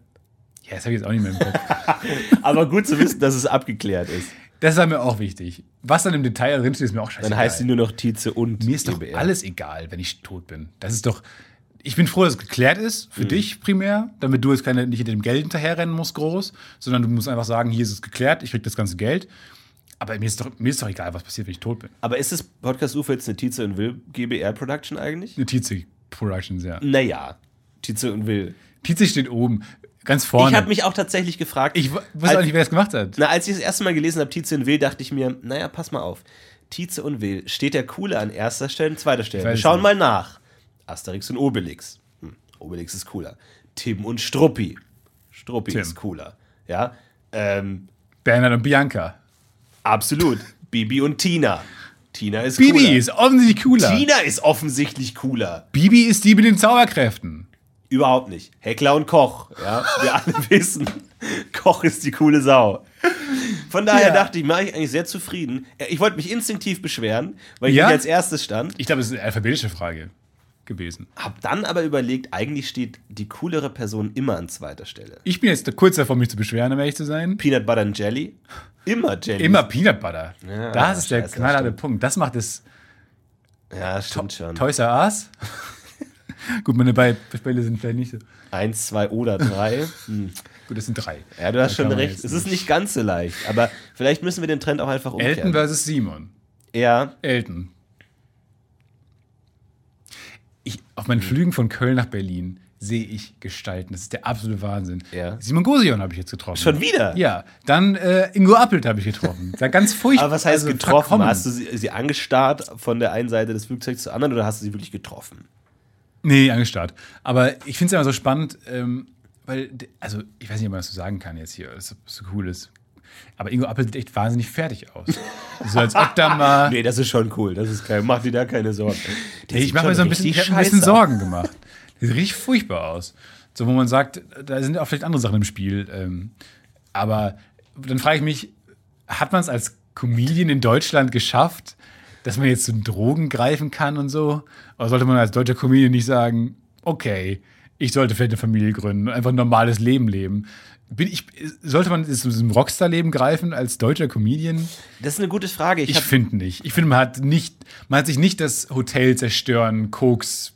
C: Ja, das habe ich jetzt auch nicht mehr im Kopf. <laughs>
B: Aber gut zu wissen, dass es abgeklärt ist.
C: Das war mir auch wichtig. Was dann im Detail drin steht, ist mir auch scheißegal.
B: Dann heißt sie nur noch Tietze und
C: Mir ist doch
B: GBR.
C: alles egal, wenn ich tot bin. Das ist doch. Ich bin froh, dass es geklärt ist,
B: Mhm.
C: für dich primär, damit du jetzt keine, nicht hinter dem Geld hinterherrennen musst, groß, sondern du musst einfach sagen, hier ist es geklärt, ich krieg das ganze Geld. Aber mir ist doch, mir ist doch egal, was passiert, wenn ich tot bin.
B: Aber ist das Podcast UFO jetzt eine Tietze und Will GBR Production eigentlich?
C: Eine Tietze Productions, ja.
B: Naja, Tietze und Will.
C: Tietze steht oben, ganz vorne.
B: Ich habe mich auch tatsächlich gefragt.
C: ich weiß auch nicht, wer das gemacht hat.
B: Na, als ich das erste Mal gelesen habe, Tietze und Will, dachte ich mir, naja, pass mal auf. Tietze und Will, steht der Coole an erster Stelle und zweiter Stelle? Wir schauen
C: nicht.
B: mal nach. Asterix und Obelix. Hm, Obelix ist cooler. Tim und Struppi. Struppi
C: Tim.
B: ist cooler. Ja, ähm,
C: Bernhard und Bianca.
B: absolut. <laughs> Bibi und Tina. Tina ist
C: Bibi
B: cooler.
C: ist offensichtlich cooler.
B: Tina ist offensichtlich cooler.
C: Bibi ist die mit den Zauberkräften.
B: Überhaupt nicht. Heckler und Koch. Ja, wir alle <laughs> wissen, Koch ist die coole Sau. Von daher
C: Ja.
B: dachte ich, war ich eigentlich sehr zufrieden. Ich wollte mich instinktiv beschweren, weil ich
C: Ja?
B: als erstes stand.
C: Ich glaube, es ist eine alphabetische Frage gewesen.
B: Hab dann aber überlegt, eigentlich steht die coolere Person immer an zweiter Stelle.
C: Ich bin jetzt kurz davor, mich zu beschweren, um ehrlich zu sein.
B: Peanut Butter and Jelly. Immer Jelly.
C: Immer Peanut Butter.
B: Ja,
C: das ist der knallharte. Punkt. Das macht es
B: Ja, stimmt schon.
C: Toys R Us. <laughs> Gut, meine beiden Spiele sind vielleicht nicht so.
B: Eins, zwei oder drei. <laughs> Hm.
C: Gut, das sind drei.
B: Ja, du hast
C: Da
B: schon recht. Es ist nicht ganz so leicht. Aber vielleicht müssen wir den Trend auch einfach umkehren.
C: Elton versus Simon.
B: ja,
C: Elton. Ich, auf meinen Flügen von Köln nach Berlin sehe ich Gestalten. Das ist der absolute Wahnsinn.
B: Ja.
C: Simon Gosion habe ich jetzt getroffen.
B: schon wieder.
C: Ja. Dann äh, Ingo Appelt habe ich getroffen. Da ganz furchtbar.
B: Aber was heißt
C: also
B: getroffen?
C: verkommen.
B: Hast du sie, sie angestarrt von der einen Seite des Flugzeugs zur anderen oder hast du sie wirklich getroffen?
C: Nee, angestarrt. Aber ich finde es immer so spannend, ähm, weil, also ich weiß nicht, ob man das so sagen kann jetzt hier, dass das so cool ist. Aber Ingo Appel sieht echt wahnsinnig fertig aus. so als ob da mal. <laughs>
B: Nee, das ist schon cool. Das ist kein, mach dir da keine Sorgen.
C: Nee, ich mache mir so ein bisschen, ich hab ein bisschen. Sorgen gemacht. Das sieht richtig furchtbar aus. So, wo man sagt, da sind auch vielleicht andere Sachen im Spiel. Ähm, aber dann frage ich mich, hat man es als Comedian in Deutschland geschafft, dass man jetzt zu Drogen greifen kann und so? Oder sollte man als deutscher Comedian nicht sagen, okay, ich sollte vielleicht eine Familie gründen und einfach ein normales Leben leben? Bin ich, sollte man jetzt zu diesem Rockstar-Leben greifen als deutscher Comedian?
B: Das ist eine gute Frage. Ich,
C: Ich finde nicht. Ich finde, man hat nicht, man hat sich nicht das Hotel zerstören, Koks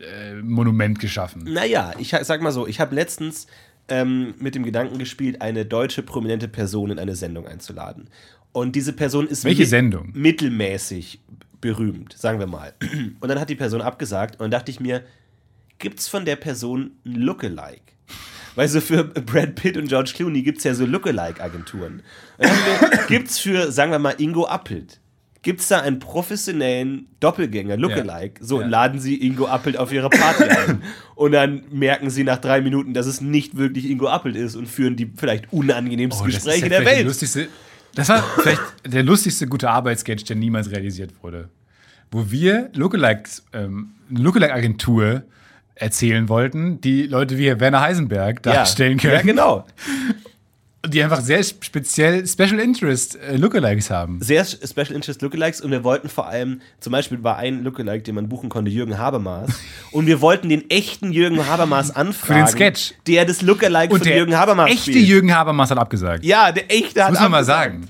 C: äh, Monument geschaffen.
B: naja, ich sag mal so, ich habe letztens ähm, mit dem Gedanken gespielt, eine deutsche prominente Person in eine Sendung einzuladen. Und diese Person ist
C: Welche Sendung?
B: mittelmäßig berühmt, sagen wir mal. <clears throat> Und dann hat die Person abgesagt und dann dachte ich mir, gibt's von der Person ein Lookalike? Weil so für Brad Pitt und George Clooney gibt es ja so Lookalike-Agenturen. <clears throat> Gibt es für, sagen wir mal, Ingo Appelt, gibt es da einen professionellen Doppelgänger, Lookalike? So,
C: Ja.
B: laden sie Ingo Appelt auf ihre Party ein. <clears throat> Und dann merken sie nach drei Minuten, dass es nicht wirklich Ingo Appelt ist und führen die vielleicht unangenehmsten
C: Oh,
B: Gespräche
C: ja
B: der
C: vielleicht die
B: Welt.
C: Lustigste, das war vielleicht der lustigste gute Arbeitssketch, der niemals realisiert wurde. Wo wir Lookalikes, ähm, eine Lookalike-Agentur erzählen wollten, die Leute wie Werner Heisenberg darstellen können.
B: Ja, genau.
C: Die einfach sehr speziell Special Interest äh, Lookalikes haben.
B: sehr Special Interest Lookalikes und wir wollten vor allem, zum Beispiel war ein Lookalike, den man buchen konnte, Jürgen Habermas. <laughs> und wir wollten den echten Jürgen Habermas anfragen.
C: Sketch.
B: Der das Lookalike
C: Und
B: von
C: der
B: Jürgen Habermas
C: echte
B: spielt.
C: Jürgen Habermas hat abgesagt.
B: Ja, der echte hat
C: Muss man mal sagen.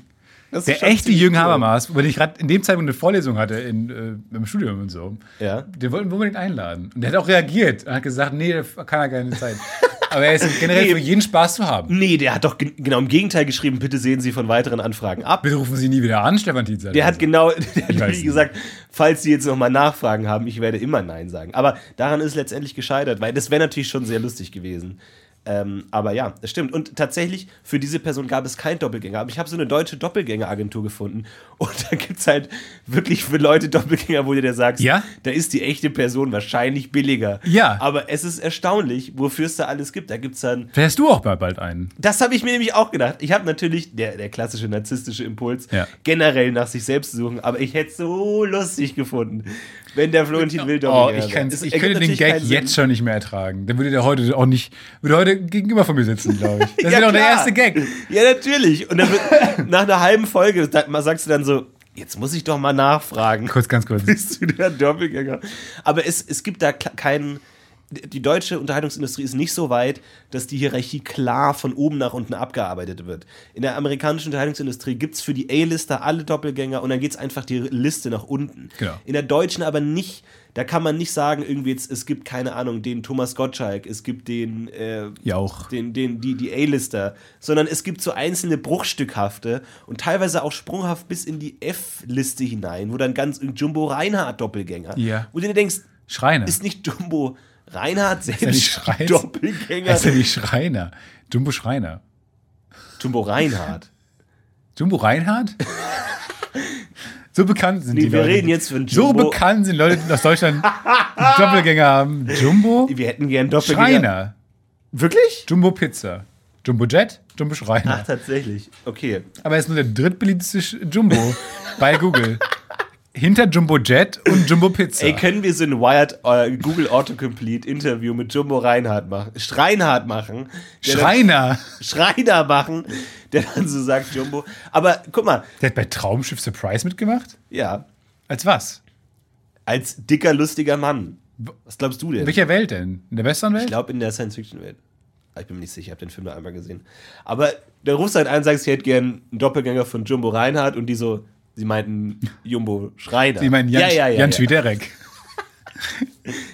B: Das
C: Der echte Jürgen. Habermas, weil ich gerade in dem Zeitpunkt eine Vorlesung hatte in, äh, im Studium und so,
B: Ja.
C: den wollten wir unbedingt einladen. Und der hat auch reagiert und hat gesagt, nee, der kann er keine Zeit. <laughs> Aber er ist generell
B: Nee.
C: für jeden Spaß zu haben.
B: Nee, der hat doch gen- genau im Gegenteil geschrieben, bitte sehen Sie von weiteren Anfragen ab.
C: Bitte rufen Sie nie wieder an, Stefan Tietze.
B: Der hat genau, <laughs> der hat
C: nicht.
B: gesagt, falls Sie jetzt nochmal Nachfragen haben, ich werde immer Nein sagen. Aber daran ist es letztendlich gescheitert, weil das wäre natürlich schon sehr lustig gewesen. Ähm, aber ja, das stimmt. Und tatsächlich, für diese Person gab es keinen Doppelgänger. Aber ich habe so eine deutsche Doppelgängeragentur gefunden. <laughs> Und da gibt es halt wirklich für Leute Doppelgänger, wo du dir sagst,
C: Ja?
B: da ist die echte Person wahrscheinlich billiger.
C: Ja.
B: Aber es ist erstaunlich, wofür es da alles gibt. Da gibt es dann
C: hast du auch bald einen.
B: das habe ich mir nämlich auch gedacht. Ich habe natürlich, der, der klassische narzisstische Impuls,
C: Ja.
B: generell nach sich selbst zu suchen, aber ich hätte es so lustig gefunden, wenn der Florentin Will
C: Oh, ich,
B: Es
C: ich könnte den Gag jetzt schon nicht mehr ertragen. Dann würde der heute auch nicht, würde heute gegenüber von mir sitzen, glaube ich. <laughs> Das
B: Ja,
C: wäre doch der erste Gag.
B: Ja, natürlich. Und dann wird, <laughs> nach einer halben Folge sagst du dann so, jetzt muss ich doch mal nachfragen.
C: Kurz, ganz kurz.
B: Bist du der Doppelgänger? Aber es, es gibt da keinen. Die deutsche Unterhaltungsindustrie ist nicht so weit, dass die Hierarchie klar von oben nach unten abgearbeitet wird. In der amerikanischen Unterhaltungsindustrie gibt es für die A-Lister alle Doppelgänger und dann geht es einfach die Liste nach unten.
C: Genau.
B: In der deutschen aber nicht. Da kann man nicht sagen, irgendwie jetzt, es gibt, keine Ahnung, den Thomas Gottschalk, es gibt den, äh,
C: Jauch.
B: den, den, die, die A-Lister, sondern es gibt so einzelne bruchstückhafte und teilweise auch sprunghaft bis in die F-Liste hinein, wo dann ganz Jumbo Reinhardt Doppelgänger.
C: Ja.
B: Wo du dir denkst,
C: Schreiner.
B: ist nicht Jumbo Reinhardt
C: er nicht
B: selbst
C: Schreiner?
B: Doppelgänger?
C: Er ist ja nicht Schreiner. Jumbo Schreiner.
B: Jumbo Reinhardt.
C: Jumbo Reinhardt? so bekannt sind
B: Nee,
C: die
B: wir
C: Leute.
B: reden jetzt von
C: So
B: Jumbo.
C: bekannt sind Leute, die aus Deutschland <laughs> Doppelgänger haben. Jumbo
B: Wir hätten gern Doppelgänger.
C: Schreiner.
B: Wirklich?
C: Jumbo Pizza. Jumbo Jet, Jumbo Schreiner.
B: Ach, tatsächlich. Okay.
C: Aber er ist nur der drittbeliebteste Jumbo bei Google. <laughs> hinter Jumbo Jet und Jumbo Pizza.
B: Ey, können wir so ein Wired äh, Google Autocomplete Interview mit Jumbo Reinhardt machen? Schreinhardt machen. der dann-
C: Schreiner.
B: Schreiner machen, der dann so sagt, Jumbo. Aber guck mal,
C: Der hat bei Traumschiff Surprise mitgemacht?
B: ja,
C: Als was?
B: als dicker, lustiger Mann. Was glaubst du denn?
C: In welcher Welt denn? In der
B: Ich
C: Westernwelt?
B: glaube in der Science-Fiction-Welt. Ah, Ich bin mir nicht sicher, ich habe den Film nur einmal gesehen. Aber der rufst halt an und sagst, ich hätte gern einen Doppelgänger von Jumbo Reinhardt und die so, sie meinten Jumbo Schreiner.
C: Sie meinen Jan,
B: ja, ja, ja,
C: Jan
B: ja.
C: Schwiderek.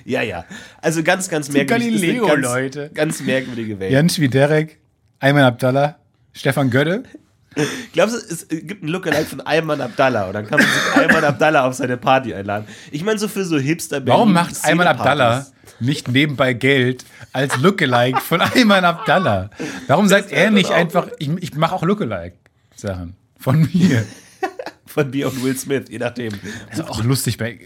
B: ja, ja. Also ganz, ganz merkwürdig. ist eine
C: Galileo,
B: ganz,
C: Leute.
B: Ganz merkwürdige Welt.
C: Jan Schwiderek, Ayman Abdallah, Stefan Gödde.
B: Glaubst du, es gibt einen Lookalike von Ayman Abdallah und dann kann man sich Ayman Abdallah auf seine Party einladen? Ich meine, so für so Hipster
C: Warum macht Ayman Abdallah nicht nebenbei Geld als Lookalike von Ayman Abdallah? Warum sagt er nicht einfach, ich, ich mache auch Lookalike-Sachen von mir?
B: Von mir und Will Smith, je nachdem.
C: Also auch lustig bei, äh,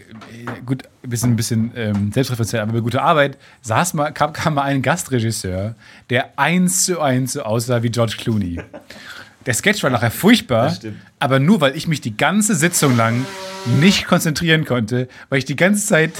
C: gut, ein bisschen, ein bisschen ähm, selbstreferenziell, aber bei guter Arbeit saß mal, kam, kam mal ein Gastregisseur, der eins zu eins so aussah wie George Clooney. Der Sketch war nachher furchtbar,
B: Das
C: aber nur weil ich mich die ganze Sitzung lang nicht konzentrieren konnte, weil ich die ganze Zeit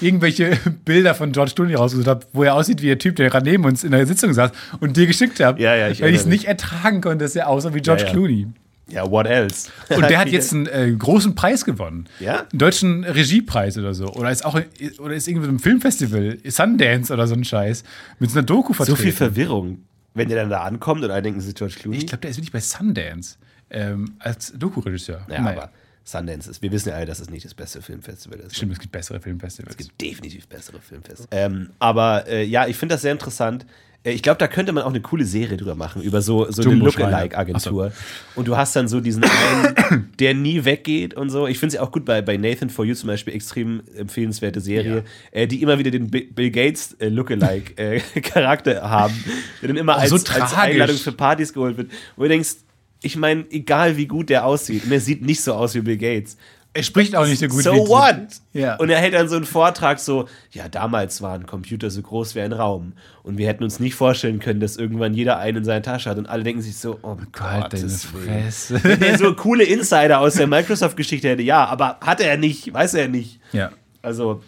C: irgendwelche <laughs> Bilder von George Clooney rausgesucht habe, wo er aussieht wie der Typ, der gerade neben uns in der Sitzung saß und dir geschickt habe,
B: Ja, ja, ich
C: weil ich es nicht ertragen konnte, dass er aussah wie George
B: ja.
C: Clooney.
B: Ja, what else?
C: Und der hat <laughs> jetzt einen äh, großen Preis gewonnen.
B: Ja?
C: Einen deutschen Regiepreis oder so. Oder ist auch oder ist irgendwie so ein Filmfestival, Sundance oder so ein Scheiß, mit so einer Doku
B: so
C: vertreten.
B: viel Verwirrung. Wenn der dann da ankommt und alle denken, es ist George Clooney.
C: Ich glaube, der ist wirklich bei Sundance ähm, als Doku-Regisseur.
B: ja,
C: Naja.
B: aber Sundance ist, wir wissen ja alle, dass es nicht das beste Filmfestival ist.
C: Stimmt, es gibt bessere Filmfestivals.
B: Es gibt definitiv bessere Filmfestivals. Ähm, aber äh, ja, ich finde das sehr interessant. Äh, Ich glaube, da könnte man auch eine coole Serie drüber machen, über so, so eine Lookalike-Agentur. Und du hast dann so diesen einen, <coughs> der nie weggeht und so. Ich finde es ja auch gut bei, bei Nathan For You zum Beispiel, extrem empfehlenswerte Serie, äh, die immer wieder den Bi- Bill Gates äh, Lookalike-Charakter <laughs> haben, der dann immer als,
C: so
B: als. Einladung für Partys geholt wird. Wo du denkst, ich meine, egal wie gut der aussieht, und er sieht nicht so aus wie Bill Gates.
C: Er spricht auch nicht so gut
B: So
C: wie
B: what?
C: Ja.
B: Und er hält dann so einen Vortrag so, ja, damals waren Computer so groß wie ein Raum und wir hätten uns nicht vorstellen können, dass irgendwann jeder einen in seiner Tasche hat und alle denken sich so, oh
C: Halt deine
B: Gottes Willen.
C: Fresse.
B: Wenn der so coole Insider aus der Microsoft-Geschichte hätte, ja, aber hat er nicht, weiß er nicht.
C: ja.
B: Also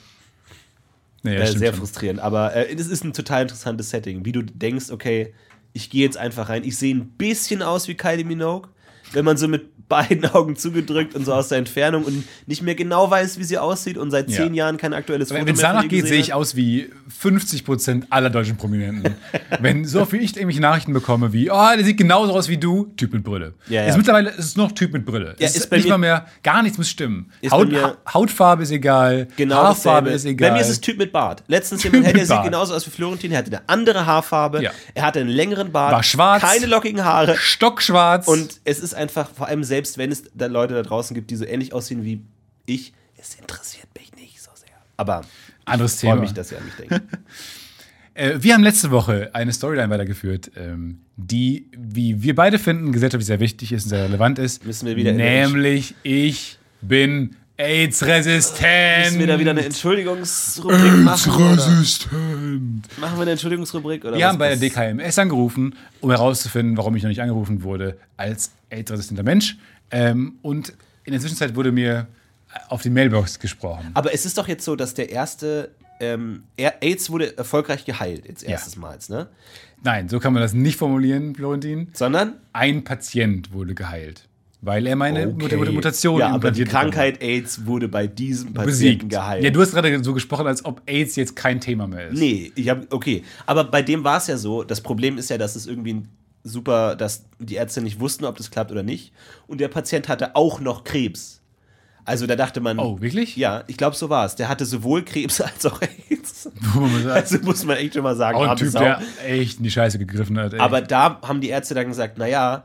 C: Nee,
B: äh, sehr
C: schon.
B: frustrierend. Aber äh, es ist ein total interessantes Setting, wie du denkst, okay, ich gehe jetzt einfach rein. Ich sehe ein bisschen aus wie Kylie Minogue, wenn man so mit beiden <laughs> Augen zugedrückt und so aus der Entfernung und nicht mehr genau weiß, wie sie aussieht und seit
C: Ja.
B: zehn Jahren kein aktuelles Foto
C: Wenn es danach geht, sehe ich aus wie 50% aller deutschen Prominenten. <laughs> Wenn so viel ich irgendwelche Nachrichten bekomme wie, oh, der sieht genauso aus wie du, Typ mit Brille.
B: Ja, ja.
C: Ist mittlerweile ist es noch Typ mit Brille.
B: Ja,
C: es
B: ist
C: ist nicht mal mehr, gar nichts muss stimmen. Haut,
B: mir-
C: Ha- Hautfarbe ist egal,
B: Genau
C: Haarfarbe
B: dasselbe.
C: ist egal.
B: Bei mir ist es Typ mit Bart. Letztens <laughs> jemand,
C: mit
B: hey, der sieht genauso aus wie Florentin, er hatte eine andere Haarfarbe,
C: Ja.
B: er hatte einen längeren Bart,
C: War schwarz.
B: keine lockigen Haare.
C: Stockschwarz.
B: Und es ist einfach, vor allem selbst wenn es da Leute da draußen gibt, die so ähnlich aussehen wie ich, es interessiert mich nicht so sehr. Aber
C: anderes
B: ich freue mich, dass ihr an mich denkt. <laughs>
C: Äh, wir haben letzte Woche eine Storyline weitergeführt, ähm, die, wie wir beide finden, gesellschaftlich sehr wichtig ist und sehr relevant ist.
B: Müssen wir wieder
C: Nämlich, ich bin AIDS-resistent.
B: Müssen wir da wieder eine Entschuldigungsrubrik machen?
C: AIDS-resistent.
B: Machen wir eine Entschuldigungsrubrik? Oder
C: Wir haben bei der DKMS angerufen, um herauszufinden, warum ich noch nicht angerufen wurde als AIDS-resistenter Mensch. Ähm, und in der Zwischenzeit wurde mir auf die Mailbox gesprochen.
B: Aber es ist doch jetzt so, dass der erste ähm, AIDS wurde erfolgreich geheilt, jetzt erstes Mal, ne?
C: Nein, so kann man das nicht formulieren, Florentin.
B: Sondern
C: Ein Patient wurde geheilt, weil er meine
B: Okay.
C: Mut- Mutation
B: Ja, aber die
C: implantiert bekommen.
B: Krankheit AIDS wurde bei diesem Patienten
C: besiegt.
B: geheilt.
C: Ja, du hast gerade so gesprochen, als ob AIDS jetzt kein Thema mehr ist.
B: Nee, ich habe okay, aber bei dem war es ja so, das Problem ist ja, dass es irgendwie ein super, dass die Ärzte nicht wussten, ob das klappt oder nicht und der Patient hatte auch noch Krebs. Also da dachte man
C: Oh, wirklich?
B: Ja, ich glaube, so war es. Der hatte sowohl Krebs <laughs> als auch AIDS. Also muss man echt schon mal sagen,
C: auch ein Typ,
B: Sau.
C: der echt in die Scheiße gegriffen hat. Ey.
B: Aber da haben die Ärzte dann gesagt, naja,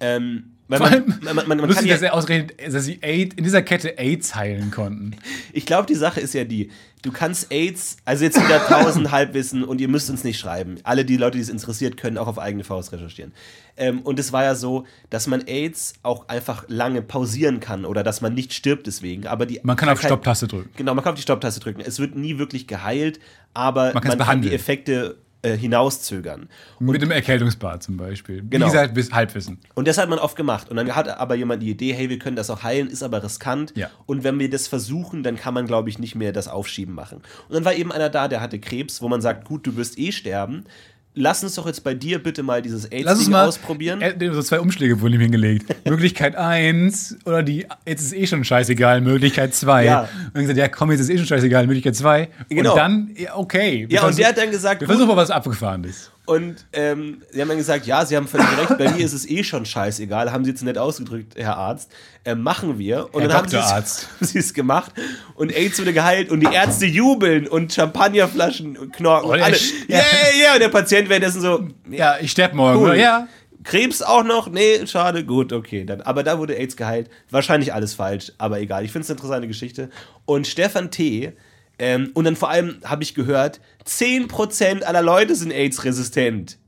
B: ähm, weil
C: Vor
B: man,
C: allem
B: man, man, man kann
C: lustig,
B: ja,
C: dass er ausgerechnet, dass sie AIDS, in dieser Kette AIDS heilen konnten. <laughs>
B: Ich glaube, die Sache ist ja die, du kannst AIDS, also jetzt wieder tausend <laughs> Halbwissen und ihr müsst uns nicht schreiben. Alle die Leute, die es interessiert, können auch auf eigene Faust recherchieren. Ähm, und es war ja so, dass man AIDS auch einfach lange pausieren kann oder dass man nicht stirbt deswegen. Aber die
C: Man kann auf Stopptaste drücken.
B: Genau, man kann auf die Stopptaste drücken. Es wird nie wirklich geheilt, aber
C: Man kann's
B: kann die. Effekte äh, hinauszögern.
C: Mit dem Erkältungsbad zum Beispiel.
B: Genau.
C: Wie gesagt, bis Halbwissen.
B: Und das hat man oft gemacht. Und dann hat aber jemand die Idee, hey, wir können das auch heilen, ist aber riskant.
C: Ja.
B: Und wenn wir das versuchen, dann kann man, glaube ich, nicht mehr das Aufschieben machen. Und dann war eben einer da, der hatte Krebs, wo man sagt, gut, du wirst eh sterben. Lass uns doch jetzt bei dir bitte mal dieses
C: Lass uns
B: AIDS-Ding
C: mal
B: ausprobieren.
C: Äh, so zwei Umschläge wurden ihm hingelegt. <laughs> Möglichkeit 1 oder die, jetzt ist eh schon scheißegal, Möglichkeit 2.
B: Ja.
C: Und dann gesagt, ja komm, jetzt ist eh schon scheißegal, Möglichkeit 2.
B: Genau.
C: Und dann, okay.
B: Ja, und der hat dann gesagt,
C: Wir versuchen mal, was abgefahren ist.
B: Und ähm, sie haben dann gesagt, ja, Sie haben völlig recht, bei mir ist es eh schon scheißegal, haben Sie jetzt nett ausgedrückt, Herr Arzt. Ähm, machen wir. Und
C: Herr
B: dann haben sie,
C: Doktorarzt.
B: es, <laughs> haben sie es gemacht und AIDS wurde geheilt und die Ärzte jubeln und Champagnerflaschen und Knorken und
C: der
B: alle.
C: Sch-
B: Yeah, yeah, und der Patient währenddessen so,
C: Ja, ich sterbe morgen.
B: Cool.
C: Ja.
B: Krebs auch noch? Nee, schade, gut, okay. Dann, aber da wurde AIDS geheilt. Wahrscheinlich alles falsch, aber egal. Ich finde es eine interessante Geschichte. Und Stefan T., ähm, und dann vor allem habe ich gehört, 10% aller Leute sind AIDS-resistent.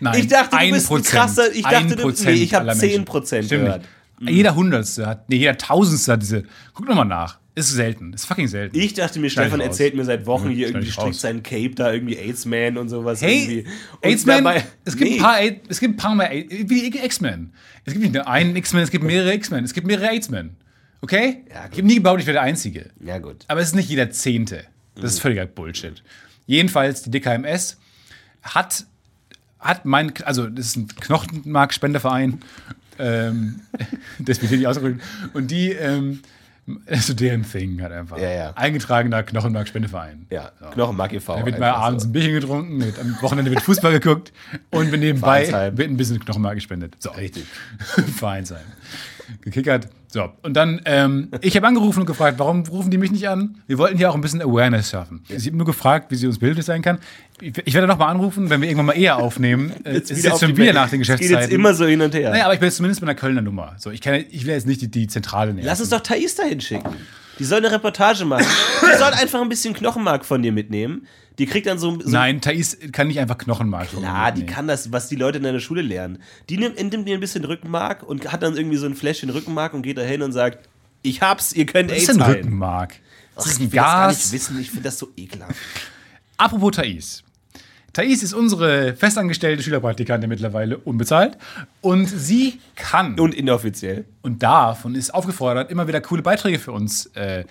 C: Nein,
B: Ich dachte, du bist ein
C: Prozent.
B: krasser- ich dachte, du-
C: Prozent
B: nee, ich hab
C: aller Menschen.
B: 10%
C: Stimmt
B: gehört.
C: nicht. Jeder Hundertste hat, nee, jeder Tausendste hat diese. Guck nochmal nach. Ist selten. Ist fucking selten.
B: Ich dachte mir,
C: Schneid
B: Stefan erzählt mir seit Wochen hier irgendwie strickt seinen Cape da irgendwie AIDS-Man und sowas.
C: Hey, AIDS-Man, es gibt
B: Nee.
C: ein paar, A- es gibt ein paar mehr, wie X-Men. Es gibt nicht nur einen X-Men, es gibt mehrere X-Men, es gibt mehrere AIDS-Men. Okay?
B: Ja, gut.
C: ich nie gebaut, ich wäre der Einzige.
B: Ja, gut.
C: Aber es ist nicht jeder Zehnte. Das ist völliger Bullshit. Jedenfalls, die DKMS hat, hat mein, also das ist ein Knochenmarkspenderverein, ähm, <laughs> das wird hier nicht ausgedrückt, und die, ähm, also deren Thing hat einfach.
B: Ja, ja.
C: Eingetragener Knochenmarkspendeverein.
B: Ja,
C: So.
B: Knochenmark e.V.
C: Da wird mal
B: einfach so.
C: abends ein Bierchen getrunken, wird, am Wochenende wird Fußball geguckt und wir nebenbei wird ein bisschen Knochenmark gespendet. So.
B: Richtig. <laughs>
C: Vereinsheim. Gekickert. So. Und dann, ähm, ich habe angerufen und gefragt, warum rufen die mich nicht an? Wir wollten hier auch ein bisschen Awareness schaffen. Ich habe nur gefragt, wie sie uns behilflich sein kann. Ich, ich werde noch mal anrufen, wenn wir irgendwann mal eher aufnehmen. <laughs> Äh, es ist jetzt schon wieder nach den
B: Es geht jetzt
C: Geschäftszeiten.
B: immer so hin und her.
C: naja, aber ich bin jetzt zumindest bei einer Kölner Nummer. So, ich, kann, ich will jetzt nicht die, die Zentrale nehmen.
B: Lass uns doch Thais dahin schicken. Die soll eine Reportage machen. Die soll <laughs> einfach ein bisschen Knochenmark von dir mitnehmen. Die kriegt dann so, so
C: Nein, Thais kann nicht einfach Knochenmark
B: Klar, die kann das, was die Leute in der Schule lernen. Die nimmt, nimmt dir ein bisschen Rückenmark und hat dann irgendwie so ein Fläschchen Rückenmark und geht da hin und sagt, ich hab's, ihr könnt
C: Was
B: AIDS
C: ist denn. Rückenmark? Das
B: Ach,
C: ist
B: ich
C: ein
B: will das gar
C: Gas.
B: nicht wissen, ich finde das so ekelhaft.
C: Apropos Thais. Thais ist unsere festangestellte Schülerpraktikantin mittlerweile, unbezahlt. Und sie kann
B: Und inoffiziell.
C: und darf und ist aufgefordert, immer wieder coole Beiträge für uns äh,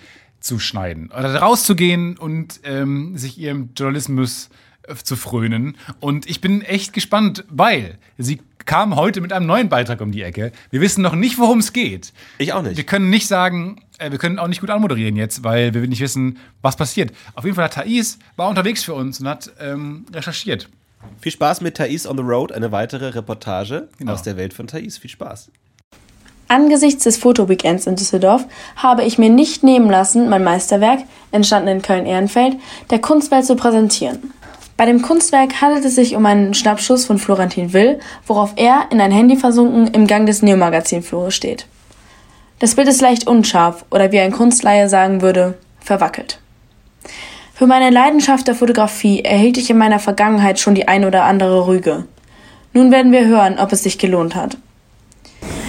C: zu schneiden. Oder rauszugehen und ähm, sich ihrem Journalismus äh, zu frönen. Und ich bin echt gespannt, weil sie kam heute mit einem neuen Beitrag um die Ecke. Wir wissen noch nicht, worum es geht.
B: Ich auch nicht.
C: Wir können nicht sagen, äh, wir können auch nicht gut anmoderieren jetzt, weil wir nicht wissen, was passiert. Auf jeden Fall hat Thais, war unterwegs für uns und hat ähm, recherchiert.
B: Viel Spaß mit Thais on the Road, eine weitere Reportage
C: Genau.
B: aus der Welt von Thais. Viel Spaß.
A: Angesichts des Fotoweekends in Düsseldorf habe ich mir nicht nehmen lassen, mein Meisterwerk, entstanden in Köln-Ehrenfeld, der Kunstwelt zu präsentieren. Bei dem Kunstwerk handelt es sich um einen Schnappschuss von Florentin Will, worauf er, in ein Handy versunken, im Gang des Neo-Magazin-Flures steht. Das Bild ist leicht unscharf oder wie ein Kunstleihe sagen würde, verwackelt. Für meine Leidenschaft der Fotografie erhielt ich in meiner Vergangenheit schon die ein oder andere Rüge. Nun werden wir hören, ob es sich gelohnt hat.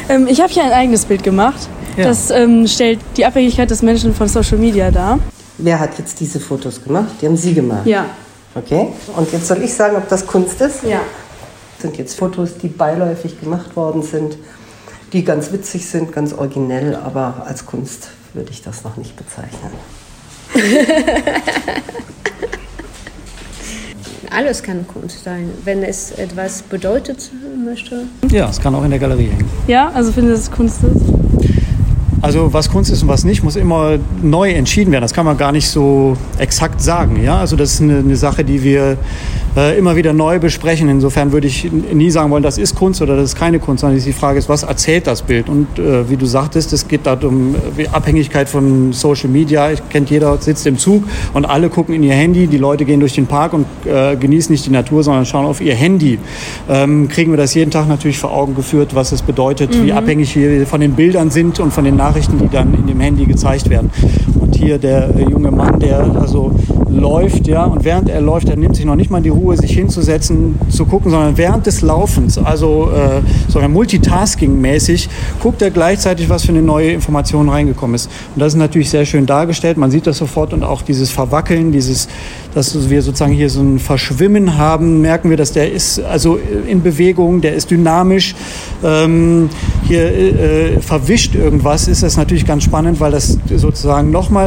D: Ähm, ich habe hier ein eigenes Bild gemacht. Das ähm, stellt die Abhängigkeit des Menschen von Social Media dar.
E: Wer hat jetzt diese Fotos gemacht? Die haben Sie gemacht.
D: Ja.
E: Okay. Und jetzt soll ich sagen, ob das Kunst ist?
D: Ja.
E: Das sind jetzt Fotos, die beiläufig gemacht worden sind, die ganz witzig sind, ganz originell, aber als Kunst würde ich das noch nicht bezeichnen. <laughs>
F: Alles kann Kunst sein, wenn es etwas bedeutet möchte.
G: Ja, es kann auch in der Galerie hängen.
D: Ja, also finde dass es Kunst ist.
G: Also was Kunst ist und was nicht, muss immer neu entschieden werden. Das kann man gar nicht so exakt sagen. Ja? Also das ist eine, eine Sache, die wir äh, immer wieder neu besprechen. Insofern würde ich nie sagen wollen, das ist Kunst oder das ist keine Kunst, sondern die Frage ist, was erzählt das Bild? Und äh, wie du sagtest, es geht da um äh, Abhängigkeit von Social Media. Ich kennt jeder sitzt im Zug und alle gucken in ihr Handy. Die Leute gehen durch den Park und äh, genießen nicht die Natur, sondern schauen auf ihr Handy. Ähm, kriegen wir das jeden Tag natürlich vor Augen geführt, was es bedeutet, wie abhängig wir von den Bildern sind und von den Nachrichten, die dann in dem Handy gezeigt werden. Hier der äh, junge Mann, der also läuft, ja, und während er läuft, er nimmt sich noch nicht mal die Ruhe, sich hinzusetzen, zu gucken, sondern während des Laufens, also äh, sogar Multitasking-mäßig, guckt er gleichzeitig, was für eine neue Information reingekommen ist. Und das ist natürlich sehr schön dargestellt. Man sieht das sofort und auch dieses Verwackeln, dieses, dass wir sozusagen hier so ein Verschwimmen haben, merken wir, dass der ist also in Bewegung, der ist dynamisch. Ähm, hier äh, verwischt irgendwas, ist das natürlich ganz spannend, weil das sozusagen nochmal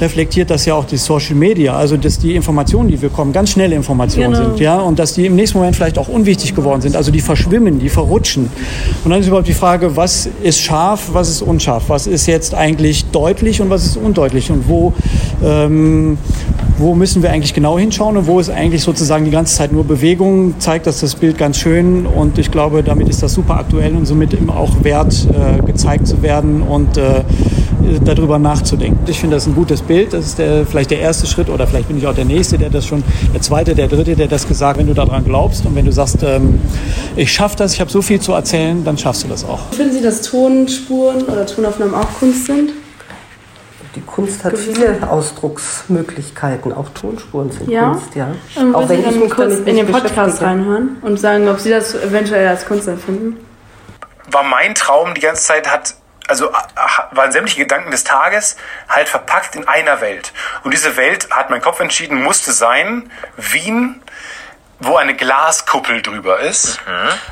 G: reflektiert, dass ja auch die Social Media, also dass die Informationen, die wir kommen, ganz schnelle Informationen
D: Genau.
G: sind, ja, und dass die im nächsten Moment vielleicht auch unwichtig geworden sind, also die verschwimmen, die verrutschen. Und dann ist überhaupt die Frage, was ist scharf, was ist unscharf, was ist jetzt eigentlich deutlich und was ist undeutlich und wo, ähm, wo müssen wir eigentlich genau hinschauen und wo ist eigentlich sozusagen die ganze Zeit nur Bewegung, zeigt das das Bild ganz schön und ich glaube, damit ist das super aktuell und somit eben auch wert, äh, gezeigt zu werden und äh, darüber nachzudenken. Ich finde das ein gutes Bild, das ist der, vielleicht der erste Schritt oder vielleicht bin ich auch der Nächste, der das schon, der Zweite, der Dritte, der das gesagt, wenn du daran glaubst und wenn du sagst, ähm, ich schaffe das, ich habe so viel zu erzählen, dann schaffst du das auch.
D: Finden Sie, dass Tonspuren oder Tonaufnahmen auch Kunst sind?
E: Die Kunst hat viele Ausdrucksmöglichkeiten, auch Tonspuren sind
D: Ja?
E: Kunst, ja.
D: Ähm,
E: auch
D: wollen
E: wenn
D: Sie
E: ich
D: dann
E: mich
D: kurz
E: damit
D: in den Podcast reinhören und sagen, ob Sie das eventuell als Kunst empfinden?
H: war mein Traum die ganze Zeit hat also waren sämtliche Gedanken des Tages halt verpackt in einer Welt. Und diese Welt, hat mein Kopf entschieden, musste sein Wien, wo eine Glaskuppel drüber ist.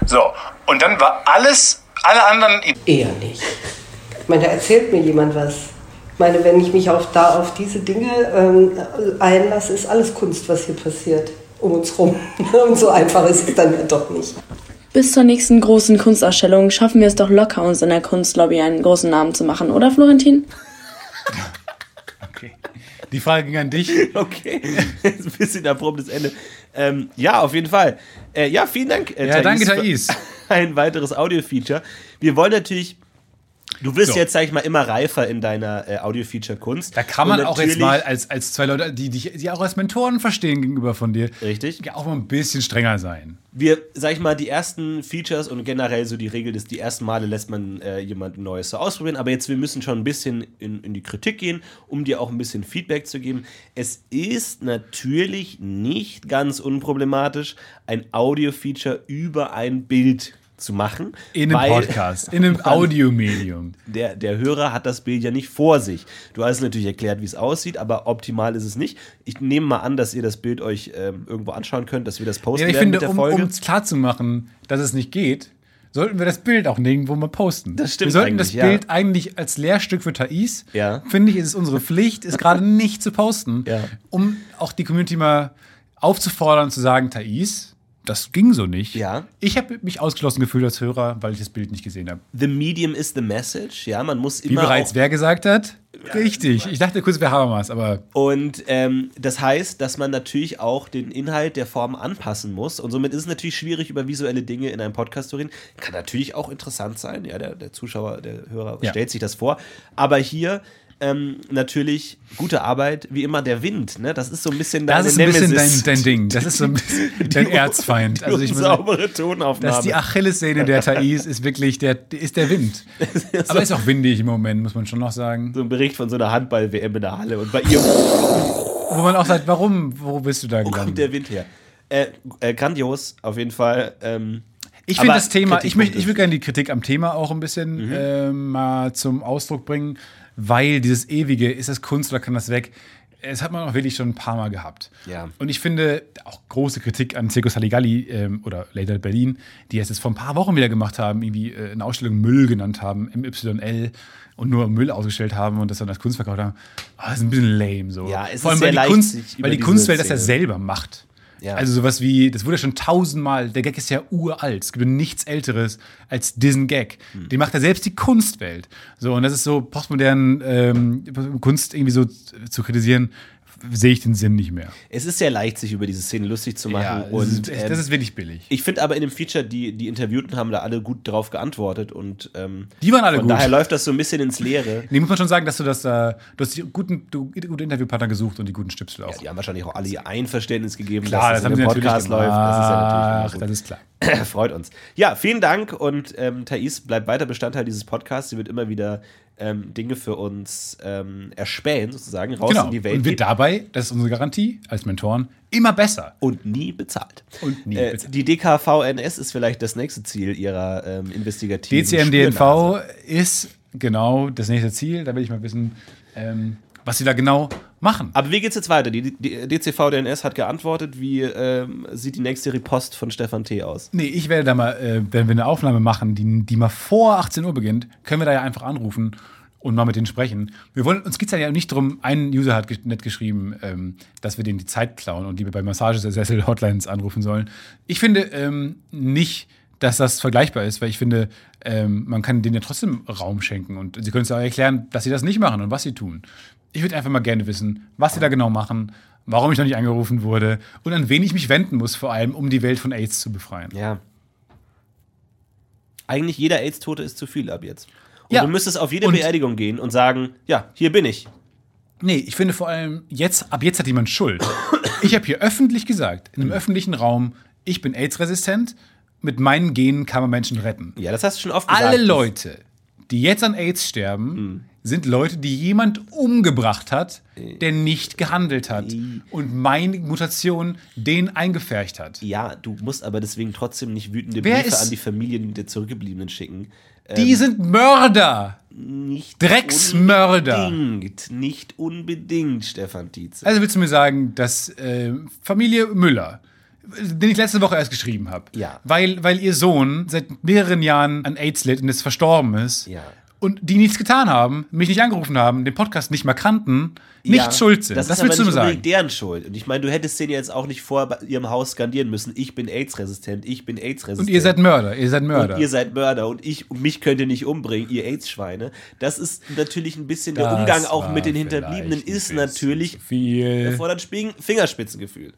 H: So, und dann war alles, alle anderen
E: Eher nicht. Ich meine, da erzählt mir jemand was. Ich meine, wenn ich mich auf, da auf diese Dinge ähm, einlasse, ist alles Kunst, was hier passiert. Um uns rum. <laughs> Und so einfach ist es dann ja doch nicht.
A: Bis zur nächsten großen Kunstausstellung schaffen wir es doch locker, uns in der Kunstlobby einen großen Namen zu machen, oder Florentin? <laughs>
C: Okay. Die Frage ging an dich. <laughs>
B: Okay, jetzt ein bisschen abruptes Ende. Ähm, ja, auf jeden Fall. Äh, ja, vielen Dank. Äh,
C: Ja, danke,
B: für
C: Thais.
B: Ein weiteres Audio-Feature. Wir wollen natürlich. Du wirst
C: So.
B: jetzt, sag ich mal, immer reifer in deiner äh, Audio-Feature-Kunst.
C: Da kann man auch jetzt mal als, als zwei Leute, die dich die auch als Mentoren verstehen gegenüber von dir,
B: Richtig.
C: auch mal ein bisschen strenger sein.
B: wir, sag ich mal, die ersten Features und generell so die Regel ist, die ersten Male lässt man äh, jemanden Neues so ausprobieren, aber jetzt, wir müssen schon ein bisschen in, in die Kritik gehen, um dir auch ein bisschen Feedback zu geben. Es ist natürlich nicht ganz unproblematisch, ein Audio-Feature über ein Bild zu machen.
C: In einem Podcast, in einem <laughs> Audiomedium.
B: der, der Hörer hat das Bild ja nicht vor sich. Du hast natürlich erklärt, wie es aussieht, aber optimal ist es nicht. Ich nehme mal an, dass ihr das Bild euch ähm, irgendwo anschauen könnt, dass wir das posten
C: Ja, ich finde,
B: mit der
C: um,
B: Folge.
C: um klarzumachen, dass es nicht geht, sollten wir das Bild auch nirgendwo mal posten.
B: Das stimmt
C: Wir sollten das
B: eigentlich, ja.
C: Bild eigentlich als Lehrstück für Thais,
B: Ja.
C: finde ich, ist es unsere Pflicht, es gerade nicht zu posten,
B: Ja.
C: um auch die Community mal aufzufordern, zu sagen, Thais, das ging so nicht.
B: Ja.
C: Ich habe mich ausgeschlossen gefühlt als Hörer, weil ich das Bild nicht gesehen habe.
B: The medium is the message. Ja, man muss
C: Wie
B: immer
C: bereits
B: auch,
C: wer gesagt hat? Richtig. Ich dachte kurz, wer Habermas, aber
B: und ähm, das heißt, dass man natürlich auch den Inhalt der Form anpassen muss. Und somit ist es natürlich schwierig, über visuelle Dinge in einem Podcast zu reden. Kann natürlich auch interessant sein. Ja, der, der Zuschauer, der Hörer
C: Ja.
B: stellt sich das vor. Aber hier ähm, natürlich gute Arbeit, wie immer der Wind. Ne? Das ist so ein bisschen
C: das
B: deine
C: ist ein bisschen dein, dein Ding. Das ist so ein bisschen <laughs> dein Erzfeind. Also ich
B: saubere Tonaufnahme.
C: Das ist die Achillessehne der Thais, ist wirklich der, ist der Wind. <laughs> Aber ist auch windig im Moment, muss man schon noch sagen.
B: so ein Bericht von so einer Handball-WM in der Halle. Und bei ihr <laughs>
C: Wo man auch sagt, warum, wo bist du da
B: Wo kommt
C: gelandet?
B: der Wind her? Äh, äh, grandios, auf jeden Fall. Ähm,
C: Ich finde das Thema, ich, möchte, ich würde gerne die Kritik am Thema auch ein bisschen
B: Mhm.
C: ähm, mal zum Ausdruck bringen, weil dieses ewige, ist das Kunst oder kann das weg? Es hat man auch wirklich schon ein paar Mal gehabt.
B: Ja.
C: Und ich finde auch große Kritik an Circus Halligalli ähm, oder Later Berlin, die es jetzt vor ein paar Wochen wieder gemacht haben, irgendwie äh, eine Ausstellung Müll genannt haben, MYL, und nur Müll ausgestellt haben und das dann als Kunst verkauft haben. Ah, das ist ein bisschen lame so.
B: Ja, es
C: Vor allem,
B: ist
C: weil die Kunst, weil die Kunstwelt das ja
B: Szene-
C: selber macht.
B: Ja.
C: Also sowas wie, das wurde schon tausendmal, der Gag ist ja uralt. Es gibt nichts Älteres als diesen Gag.
B: Hm.
C: Den macht ja selbst die Kunstwelt. So, und das ist so postmodern ähm, Kunst irgendwie so zu kritisieren, sehe ich den Sinn nicht mehr.
B: Es ist sehr leicht, sich über diese Szene lustig zu machen.
C: das,
B: und, ähm,
C: das ist wirklich billig.
B: ich finde aber in dem Feature, die, die Interviewten haben da alle gut drauf geantwortet und ähm,
C: Die waren alle
B: von
C: gut.
B: daher läuft das so ein bisschen ins Leere.
C: Nee, muss man schon sagen, dass du das da, du hast die guten, du, gute Interviewpartner gesucht und die guten Stöpsel auch.
B: Ja, die haben wahrscheinlich auch alle ihr Einverständnis gegeben,
C: Klar,
B: dass
C: das
B: das, in Podcast läuft. Das ist ja natürlich immer
C: Das
B: gut.
C: ist klar. <clears throat>
B: Freut uns. Ja, vielen Dank und ähm, Thais bleibt weiter Bestandteil dieses Podcasts. Sie wird immer wieder ähm, Dinge für uns ähm, erspähen, sozusagen, raus
C: Genau.
B: in die Welt
C: Und wird dabei, das ist unsere Garantie als Mentoren, immer besser.
B: und nie bezahlt.
C: Und nie
B: äh,
C: bezahlt.
B: Die DKVNS ist vielleicht das nächste Ziel ihrer ähm, investigativen
C: DCMDNV ist genau das nächste Ziel. Da will ich mal wissen, ähm, was sie da genau Machen.
B: Aber wie geht's jetzt weiter? Die, die DCV-DNS hat geantwortet. Wie ähm, sieht die nächste Repost von Stefan T. aus?
C: Nee, ich werde da mal, äh, wenn wir eine Aufnahme machen, die, die mal vor 18 Uhr beginnt, können wir da ja einfach anrufen und mal mit denen sprechen. Wir wollen, uns geht's ja nicht darum, ein User hat nett geschrieben, ähm, dass wir denen die Zeit klauen und die wir bei Massagesessel-Hotlines anrufen sollen. Ich finde ähm, nicht, dass das vergleichbar ist, weil ich finde, ähm, man kann denen ja trotzdem Raum schenken und sie können ja auch erklären, dass sie das nicht machen und was sie tun. Ich würde einfach mal gerne wissen, was sie da genau machen, warum ich noch nicht angerufen wurde und an wen ich mich wenden muss, vor allem, um die Welt von AIDS zu befreien.
B: Ja. Eigentlich jeder AIDS-Tote ist zu viel ab jetzt. Und
C: Ja.
B: du müsstest auf jede
C: Und-
B: Beerdigung gehen und sagen, ja, hier bin ich.
C: Nee, ich finde vor allem, jetzt, ab jetzt hat jemand Schuld. Ich habe hier öffentlich gesagt, in einem
B: Mhm.
C: öffentlichen Raum, ich bin AIDS-resistent, mit meinen Genen kann man Menschen retten.
B: Ja, das hast du schon oft gesagt.
C: Alle Leute, die jetzt an AIDS sterben,
B: Mhm.
C: Sind Leute, die jemand umgebracht hat, der nicht gehandelt hat und meine Mutation den eingefärcht hat.
B: Ja, du musst aber deswegen trotzdem nicht wütende
C: Wer
B: Briefe an die Familien der Zurückgebliebenen schicken.
C: Die sind Mörder!
B: Nicht
C: Drecksmörder.
B: Unbedingt, nicht unbedingt, Stefan Tietze.
C: Also willst du mir sagen, dass äh, Familie Müller, den ich letzte Woche erst geschrieben habe,
B: Ja.
C: weil, weil ihr Sohn seit mehreren Jahren an AIDS litt und jetzt verstorben ist
B: Ja.
C: Und die nichts getan haben, mich nicht angerufen haben, den Podcast nicht mal kannten, nicht
B: Ja,
C: schuld sind.
B: Das,
C: Das,
B: ist
C: willst
B: aber
C: du
B: nicht unbedingt
C: sagen.
B: deren Schuld. Und ich meine, du hättest denen jetzt auch nicht bei ihrem Haus skandieren müssen, ich bin AIDS-resistent, ich bin AIDS-resistent.
C: Und ihr seid Mörder, ihr seid Mörder.
B: Und ihr seid Mörder und ich und mich könnt ihr nicht umbringen, ihr AIDS-Schweine. Das ist natürlich ein bisschen der
C: Das
B: Umgang auch mit den Hinterbliebenen ist natürlich erfordert Fingerspitzengefühl.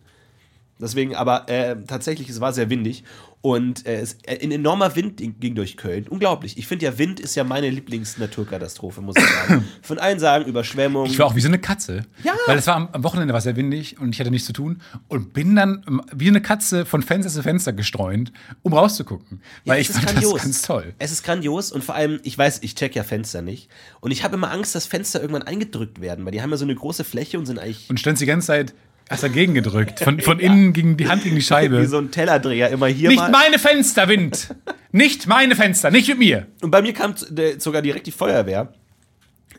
B: Deswegen, aber äh, tatsächlich, es war sehr windig und äh, es, äh, ein enormer Wind ging durch Köln. Unglaublich. Ich finde ja, Wind ist ja meine Lieblingsnaturkatastrophe, muss ich sagen. <laughs> Von allen sagen, Überschwemmung.
C: Ich war auch wie so eine Katze.
B: Ja.
C: Weil es war am, am Wochenende war sehr windig und ich hatte nichts zu tun und bin dann wie eine Katze von Fenster zu Fenster gestreunt, um rauszugucken. Weil ich
B: es ist
C: fand das ganz toll.
B: Es ist grandios und vor allem, ich weiß, ich check ja Fenster nicht. Und ich habe immer Angst, dass Fenster irgendwann eingedrückt werden, weil die haben ja so eine große Fläche und sind eigentlich
C: Und stand die ganze Zeit erst dagegen gedrückt. Von, von innen gegen die Hand gegen die
B: wie
C: Scheibe.
B: so ein Tellerdreher immer hier
C: Nicht
B: mal.
C: meine Fenster, Wind! Nicht meine Fenster, nicht mit mir!
B: Und bei mir kam sogar direkt die Feuerwehr.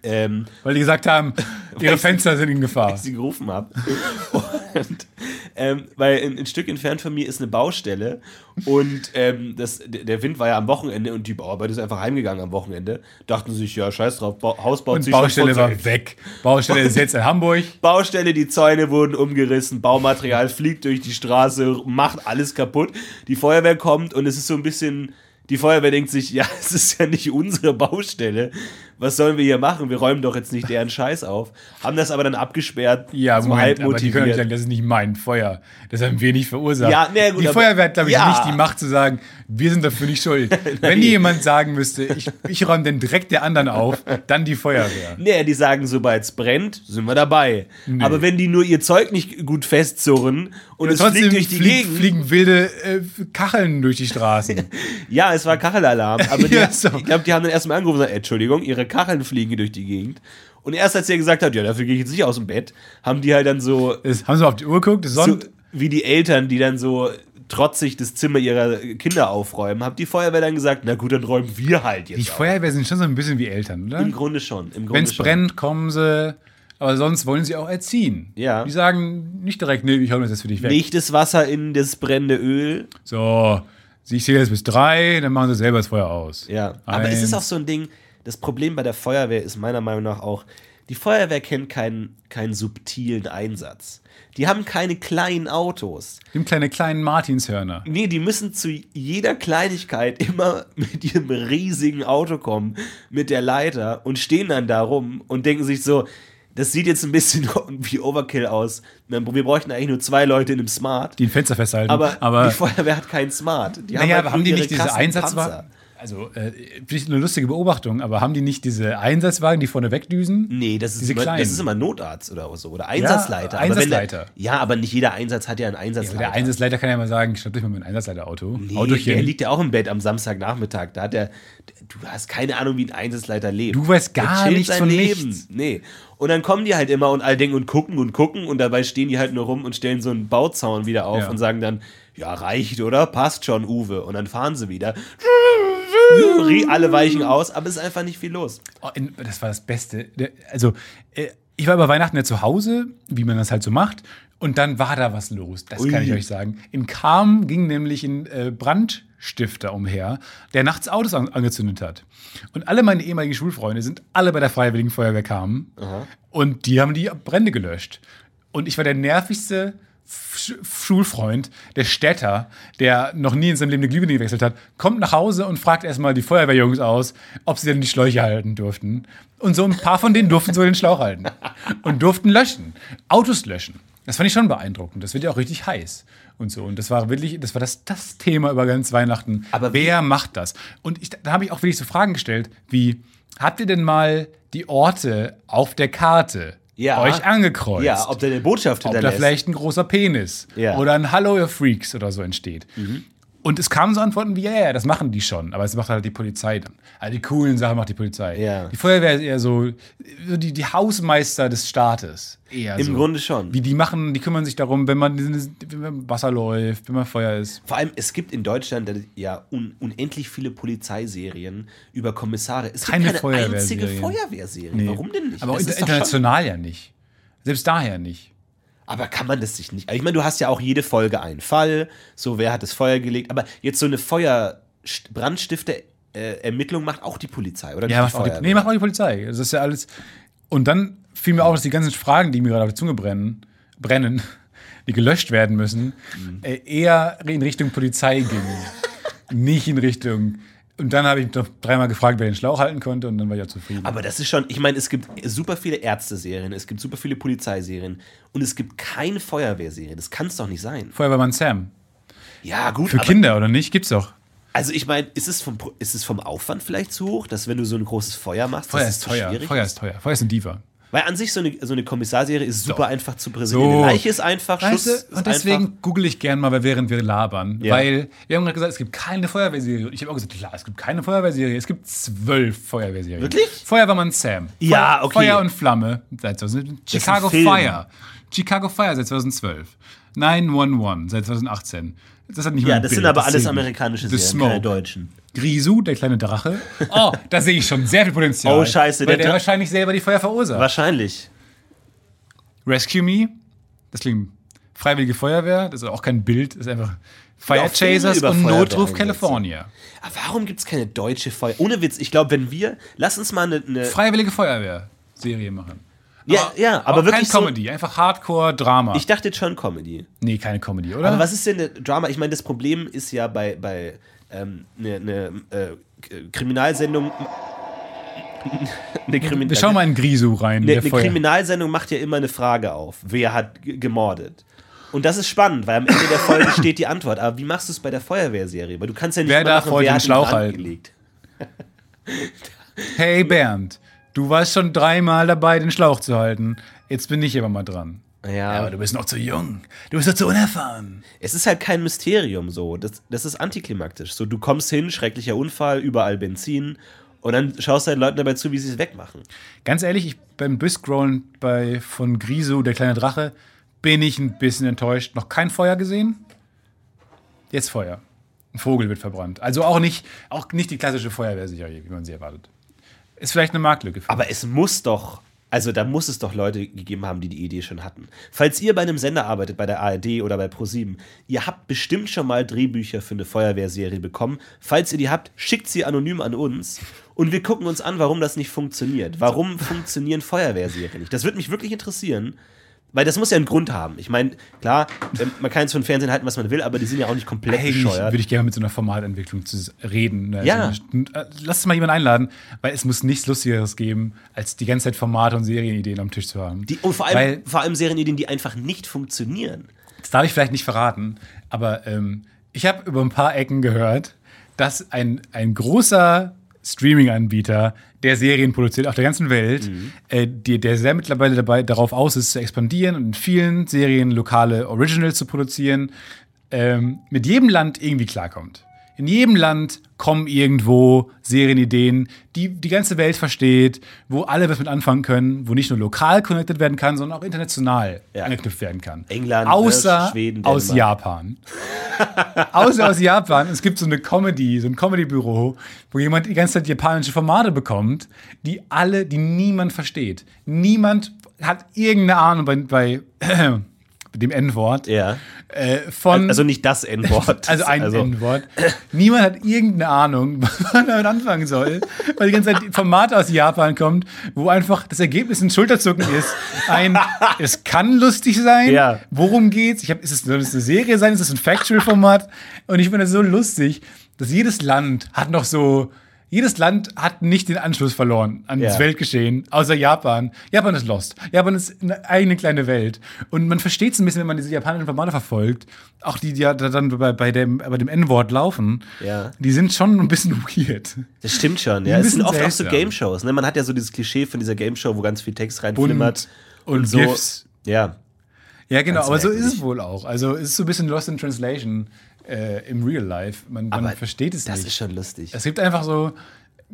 B: Ähm,
C: Weil die gesagt haben, <laughs> ihre Fenster sind in Gefahr.
B: als ich sie gerufen habe. <laughs> Und, ähm, weil ein, ein Stück entfernt von mir ist eine Baustelle und ähm, das, der Wind war ja am Wochenende und die Bauarbeit ist einfach heimgegangen am Wochenende. Dachten sich, ja, scheiß drauf, ba Haus baut
C: Und
B: sich
C: Baustelle war weg. Baustelle ist jetzt in Hamburg. <laughs>
B: Baustelle, die Zäune wurden umgerissen, Baumaterial fliegt durch die Straße, macht alles kaputt. Die Feuerwehr kommt und es ist so ein bisschen. Die Feuerwehr denkt sich, ja, es ist ja nicht unsere Baustelle. Was sollen wir hier machen? Wir räumen doch jetzt nicht deren Scheiß auf. Haben das aber dann abgesperrt,
C: Ja,
B: so
C: Moment,
B: halb
C: aber die können nicht
B: motiviert.
C: sagen, das ist nicht mein Feuer. Das haben wir nicht verursacht.
B: Ja, na gut,
C: die Feuerwehr hat, glaube ich,
B: ja.
C: nicht die Macht zu sagen, wir sind dafür nicht schuld. <laughs> Wenn dir jemand sagen müsste, ich, ich räume den Dreck der anderen auf, dann die Feuerwehr. <laughs>
B: Nee, die sagen, sobald es brennt, sind wir dabei. Aber wenn die nur ihr Zeug nicht gut festzurren und es
C: Trotzdem
B: fliegt durch die
C: flieg-
B: Gegend.
C: fliegen wilde äh, Kacheln durch die Straßen. <laughs>
B: Ja, es war Kachelalarm. Aber die,
C: Ja, so.
B: ich glaube, die haben dann erstmal angerufen und gesagt, Entschuldigung, ihre Kacheln fliegen durch die Gegend. Und erst als er gesagt hat, ja, dafür gehe ich jetzt nicht aus dem Bett, haben die halt dann so,
C: Das, haben sie mal auf die Uhr geguckt?
B: So wie die Eltern, die dann so trotzig das Zimmer ihrer Kinder aufräumen, hat die Feuerwehr dann gesagt, na gut, dann räumen wir halt jetzt
C: Die
B: auf.
C: Feuerwehr sind schon so ein bisschen wie Eltern, oder?
B: Im Grunde schon.
C: Wenn es brennt, kommen sie. Aber sonst wollen sie auch erziehen.
B: Ja.
C: Die sagen nicht direkt, nee, ich hau das jetzt für dich weg.
B: Nicht das Wasser in das brennende Öl.
C: So, ich zähle jetzt bis drei, dann machen sie selber das Feuer aus.
B: Ja, aber es ist
C: Eins.
B: auch so ein Ding, das Problem bei der Feuerwehr ist meiner Meinung nach auch, die Feuerwehr kennt keinen, keinen subtilen Einsatz. Die haben keine kleinen Autos.
C: Dem kleine kleinen Martinshörner.
B: Nee, die müssen zu jeder Kleinigkeit immer <laughs> mit ihrem riesigen Auto kommen, mit der Leiter und stehen dann da rum und denken sich so, das sieht jetzt ein bisschen <laughs> wie Overkill aus. Wir bräuchten eigentlich nur zwei Leute in einem Smart.
C: Die ein Fenster festhalten.
B: Aber,
C: aber
B: die Feuerwehr hat keinen Smart. Die
C: naja,
B: halt
C: aber haben die nicht diese Einsatzwagen? Also, äh, finde ich eine lustige Beobachtung, aber haben die nicht diese Einsatzwagen, die vorne wegdüsen?
B: Nee, das ist,
C: Diese
B: immer,
C: kleinen.
B: das ist immer Notarzt oder so. Oder Einsatzleiter.
C: Ja,
B: Aber
C: Einsatzleiter.
B: ja, aber nicht jeder Einsatz hat ja einen
C: Ja,
B: Einsatzleiter.
C: aber der Einsatzleiter kann ja mal sagen, schnapp dich mal mein Einsatzleiterauto.
B: Nee,
C: Autochen.
B: der liegt ja auch im Bett am Samstagnachmittag. Da hat der, du hast keine Ahnung, wie ein Einsatzleiter lebt.
C: Du weißt gar nichts von
B: Leben.
C: nichts.
B: Nee. Und dann kommen die halt immer und alle denken und gucken und gucken und dabei stehen die halt nur rum und stellen so einen Bauzaun wieder auf
C: Ja.
B: und sagen dann, ja, reicht, oder? Passt schon, Uwe. Und dann fahren sie wieder. Alle weichen aus, aber es ist einfach nicht viel los.
C: Oh, das war das Beste. Also, äh, ich war über Weihnachten ja zu Hause, wie man das halt so macht. Und dann war da was los. Das kann ich euch sagen. In Kam ging nämlich ein äh, Brandstifter umher, der nachts Autos an angezündet hat. Und alle meine ehemaligen Schulfreunde sind alle bei der Freiwilligen Feuerwehr kamen. Und die haben die Brände gelöscht. Und ich war der nervigste Schulfreund, der Städter, der noch nie in seinem Leben eine Glühbirne gewechselt hat, kommt nach Hause und fragt erstmal die Feuerwehrjungs aus, ob sie denn die Schläuche halten durften. Und so ein paar von denen durften so den Schlauch halten. Und durften löschen. Autos löschen. Das fand ich schon beeindruckend. Das wird ja auch richtig heiß und so. Und das war wirklich, das war das, das Thema über ganz Weihnachten.
B: Aber
C: wer macht das? Und ich, da habe ich auch wirklich so Fragen gestellt, wie, habt ihr denn mal die Orte auf der Karte
B: Ja.
C: euch angekreuzt?
B: Ja, ob da eine Botschaft
C: ob da
B: hinterlässt.
C: vielleicht ein großer Penis
B: Ja.
C: oder ein Hallo, ihr Freaks oder so entsteht. Und es kamen so Antworten wie, ja, ja, das machen die schon, aber es macht halt die Polizei dann. Also die coolen Sachen macht die Polizei.
B: Ja.
C: Die Feuerwehr ist eher so, so die, die Hausmeister des Staates. Eher
B: Im
C: so.
B: Grunde schon.
C: Wie die machen, die kümmern sich darum, wenn man, wenn man Wasser läuft, wenn man Feuer ist.
B: Vor allem, es gibt in Deutschland ja un unendlich viele Polizeiserien über Kommissare. Es
C: Keine
B: gibt keine einzige
C: Feuerwehrserien.
B: Feuerwehrserie. Warum denn nicht?
C: Aber
B: Das
C: international ja nicht. Selbst daher nicht.
B: Aber kann man das sich nicht? Ich meine, du hast ja auch jede Folge einen Fall. So, wer hat das Feuer gelegt? Aber jetzt so eine Feuer-Brandstifter-Ermittlung macht auch die Polizei, oder?
C: Ja, macht auch die,
B: Feuerwehr?
C: nee, macht auch die Polizei. Das ist ja alles. Und dann fiel mir auf, dass die ganzen Fragen, die mir gerade auf die Zunge brennen, brennen, <laughs> die gelöscht werden müssen,
B: Mhm.
C: äh, eher in Richtung Polizei gingen. <laughs> Nicht in Richtung. Und dann habe ich noch dreimal gefragt, wer den Schlauch halten konnte, und dann war ich ja zufrieden.
B: Aber das ist schon, ich meine, es gibt super viele Ärzteserien, es gibt super viele Polizeiserien und es gibt keine Feuerwehrserie. Das kann es doch nicht sein.
C: Feuerwehrmann Sam.
B: Ja, gut.
C: Für Kinder, oder nicht? Gibt's doch.
B: Also ich meine, ist es, vom, Pro- ist es vom Aufwand vielleicht zu hoch, dass wenn du so ein großes Feuer machst,
C: Feuer ist teuer.
B: schwierig
C: Feuer
B: ist?
C: ist teuer. Feuer ist ein Diva.
B: Weil an sich so eine, so eine Kommissarserie ist super
C: So.
B: einfach zu präsentieren.
C: So.
B: Leiche ist einfach, Schuss
C: Weißt
B: ist
C: du, und deswegen
B: einfach.
C: google ich gern mal, weil während wir labern.
B: Ja.
C: Weil wir haben gerade gesagt, es gibt keine Feuerwehrserie. Und ich habe auch gesagt, klar, es gibt keine Feuerwehrserie. Es gibt zwölf Feuerwehrserien.
B: Wirklich?
C: Feuerwehrmann Sam.
B: Ja, okay.
C: Feuer und Flamme seit 2000. Chicago. Fire. Chicago Fire seit 2012. 911 seit 2018. Das hat nicht
B: Ja, das
C: Bild,
B: sind aber alles
C: zählt nicht.
B: amerikanische
C: The
B: Serien, keine
C: Smoke.
B: deutschen.
C: Grisu, der kleine Drache. Oh, da sehe ich schon sehr viel Potenzial.
B: Oh, scheiße,
C: Weil
B: der
C: der, wahrscheinlich selber die Feuer verursacht.
B: Wahrscheinlich.
C: Rescue Me, das klingt Freiwillige Feuerwehr, das ist auch kein Bild, das ist einfach Fire Chasers und Notruf. California.
B: Aber warum gibt es keine deutsche Feuer? Ohne Witz, ich glaube, wenn wir, lass uns mal eine, eine
C: Freiwillige Feuerwehr Serie machen.
B: Ja, ja, aber
C: auch
B: wirklich
C: kein Comedy, einfach Hardcore-Drama.
B: so, ich dachte jetzt schon Comedy.
C: Nee, keine Comedy, oder?
B: Aber was ist denn eine Drama? Ich meine, das Problem ist ja bei, bei ähm, eine, eine äh, Kriminalsendung. eine <laughs> Krimin
C: Wir schauen mal in Grisu rein.
B: Eine, eine Kriminalsendung macht ja immer eine Frage auf. Wer hat gemordet? Und das ist spannend, weil am Ende der Folge <laughs> steht die Antwort. Aber wie machst du es bei der Feuerwehrserie? Weil du kannst ja nicht
C: Wer darf
B: machen,
C: heute
B: wer
C: den Schlauch halten?
B: gelegt.
C: Hey Bernd, du warst schon dreimal dabei, den Schlauch zu halten. Jetzt bin ich aber mal dran.
B: Ja,
C: Aber du bist noch zu jung. Du bist noch zu unerfahren.
B: es ist halt kein Mysterium so. Das, das ist antiklimaktisch. So, du kommst hin, schrecklicher Unfall, überall Benzin. Und dann schaust du den Leuten dabei zu, wie sie es wegmachen.
C: Ganz ehrlich, ich, beim Biscrollen bei von Grisu, der kleine Drache, bin ich ein bisschen enttäuscht. Noch kein Feuer gesehen? Jetzt Feuer. Ein Vogel wird verbrannt. Also auch nicht, auch nicht die klassische Feuerwehrserie, wie man sie erwartet. Ist vielleicht eine Marktlücke.
B: Aber es muss doch, also da muss es doch Leute gegeben haben, die die Idee schon hatten. Falls ihr bei einem Sender arbeitet, bei der ARD oder bei ProSieben, ihr habt bestimmt schon mal Drehbücher für eine Feuerwehrserie bekommen. Falls ihr die habt, schickt sie anonym an uns und wir gucken uns an, warum das nicht funktioniert. Warum funktionieren Feuerwehrserien nicht? Das würde mich wirklich interessieren. Weil das muss ja einen Grund haben. Ich meine, klar, ähm, man kann jetzt von Fernsehen halten, was man will, aber die sind ja auch nicht komplett
C: Eigentlich
B: bescheuert.
C: würde ich gerne mit so einer Formatentwicklung zu reden. ne?
B: Ja.
C: Also, Lass uns mal jemanden einladen, weil es muss nichts Lustigeres geben, als die ganze Zeit Formate und Serienideen am Tisch zu haben.
B: Die, und vor allem,
C: Weil-
B: vor allem Serienideen, die einfach nicht funktionieren.
C: Das darf ich vielleicht nicht verraten, aber ähm, ich habe über ein paar Ecken gehört, dass ein, ein großer Streaming-Anbieter, der Serien produziert auf der ganzen Welt, äh, die, der sehr mittlerweile dabei darauf aus ist, zu expandieren und in vielen Serien lokale Originals zu produzieren, ähm, mit jedem Land irgendwie klarkommt. In jedem Land kommen irgendwo Serienideen, die die ganze Welt versteht, wo alle was mit anfangen können, wo nicht nur lokal connected werden kann, sondern auch international
B: Ja.
C: angeknüpft werden kann.
B: England,
C: außer
B: Schweden,
C: aus
B: Dänemark.
C: Japan. <laughs> außer aus Japan. Es gibt so eine Comedy, so ein Comedy-Büro, wo jemand die ganze Zeit japanische Formate bekommt, die alle, die niemand versteht. Niemand hat irgendeine Ahnung bei, bei <clears throat> dem N-Wort
B: Ja.
C: äh, von.
B: Also nicht das N-Wort. <laughs>
C: Also ein N-Wort. Niemand hat irgendeine Ahnung, <laughs> was man damit anfangen soll, weil die ganze Zeit Format aus Japan kommt, wo einfach das Ergebnis ein Schulterzucken ist. Ein, <laughs> es kann lustig sein.
B: Ja.
C: Worum geht's? Ich hab, ist es soll es eine Serie sein? Ist es ein Factual-Format? Und ich finde das so lustig, dass jedes Land hat noch so jedes Land hat nicht den Anschluss verloren an das
B: Ja.
C: Weltgeschehen, außer Japan. Japan ist lost. Japan ist eine eigene kleine Welt. Und man versteht es ein bisschen, wenn man diese japanischen Formate verfolgt. Auch die, die ja da dann bei, bei dem, bei dem N-Wort laufen.
B: Ja.
C: Die sind schon ein bisschen <laughs> weird.
B: Das stimmt schon, ja. Es sind oft auch so. Game-Shows. Ne? Man hat ja so dieses Klischee von dieser Game-Show, wo ganz viel Text reinflimmert.
C: und
B: so.
C: GIFs.
B: Ja.
C: Ja, genau,
B: Ganz
C: aber so ist es wohl auch. Also es ist so ein bisschen Lost in Translation äh, im Real Life. Man, man versteht es
B: Das
C: nicht.
B: ist schon lustig.
C: Es gibt einfach so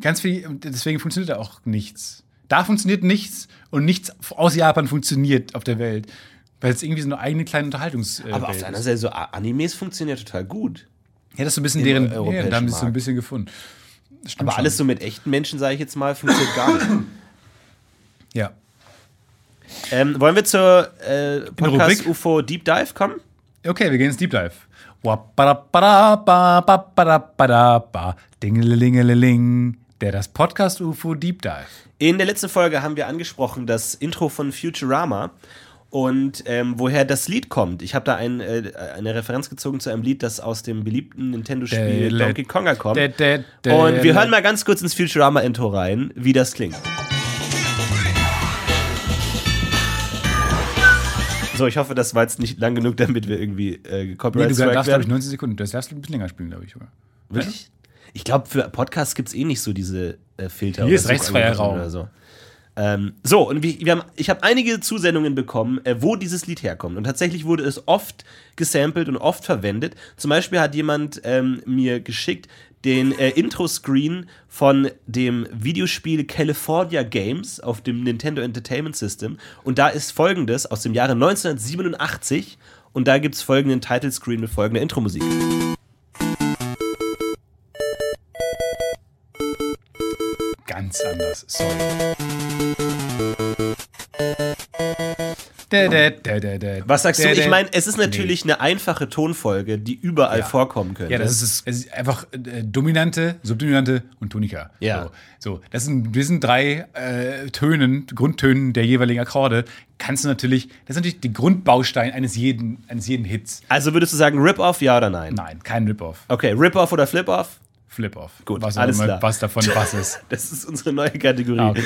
C: ganz viel, deswegen funktioniert da auch nichts. Da funktioniert nichts und nichts aus Japan funktioniert auf der Welt. Weil es irgendwie so eine eigene kleine Unterhaltungs. Äh,
B: Aber auf der anderen Seite, so Animes funktionieren total gut.
C: Ja, das ist so ein bisschen deren. Ja, da haben sie es so ein bisschen gefunden. Das stimmt
B: Aber
C: schon.
B: alles so mit echten Menschen, sage ich jetzt mal, funktioniert gar nicht. <clears throat>
C: Ja.
B: ähm, wollen wir zur äh, Podcast? UFO Deep Dive kommen?
C: Okay, wir gehen ins Deep Dive. Dingelingeling. Der das Podcast UFO Deep Dive.
B: In der letzten Folge haben wir angesprochen das Intro von Futurama und ähm, woher das Lied kommt. Ich habe da ein, äh, eine Referenz gezogen zu einem Lied, das aus dem beliebten Nintendo-Spiel Donkey Konga kommt. Und wir hören mal ganz kurz ins Futurama-Intro rein, wie das klingt. So, ich hoffe, das war jetzt nicht lang genug, damit wir irgendwie äh,
C: Nee,
B: Copyright
C: du
B: Strike
C: darfst, glaube ich,
B: werden.
C: 90 Sekunden. Das darfst du ein bisschen länger spielen, glaube ich. Oder?
B: Wirklich? Ich glaube, für Podcasts gibt es eh nicht so diese äh, Filter.
C: Hier ist rechtsfreier Raum.
B: Oder so. Ähm, so, und wir, wir haben, ich habe einige Zusendungen bekommen, äh, wo dieses Lied herkommt. Und tatsächlich wurde es oft gesampelt und oft verwendet. Zum Beispiel hat jemand ähm, mir geschickt den äh, Intro-Screen von dem Videospiel California Games auf dem Nintendo Entertainment System. Und da ist folgendes aus dem Jahre 1987. Und da gibt es folgenden Title-Screen mit folgender Intro-Musik.
C: Ganz anders. Sorry.
B: Was sagst du? Ich meine, es ist natürlich eine einfache Tonfolge, die überall
C: Ja.
B: vorkommen könnte.
C: Ja, das ist, es- es ist einfach äh, dominante, subdominante und Tonika.
B: Ja.
C: So, so das sind diesen drei äh, Tönen, Grundtönen der jeweiligen Akkorde, kannst du natürlich, das ist natürlich der Grundbaustein eines jeden, eines jeden Hits.
B: also würdest du sagen Rip-Off, ja oder nein?
C: Nein, kein Rip-Off.
B: Okay, Rip-Off oder Flip-Off?
C: Flip-Off.
B: Gut,
C: was
B: alles
C: mal,
B: klar.
C: Was davon <laughs> was ist.
B: das ist unsere neue Kategorie.
C: Ah, okay.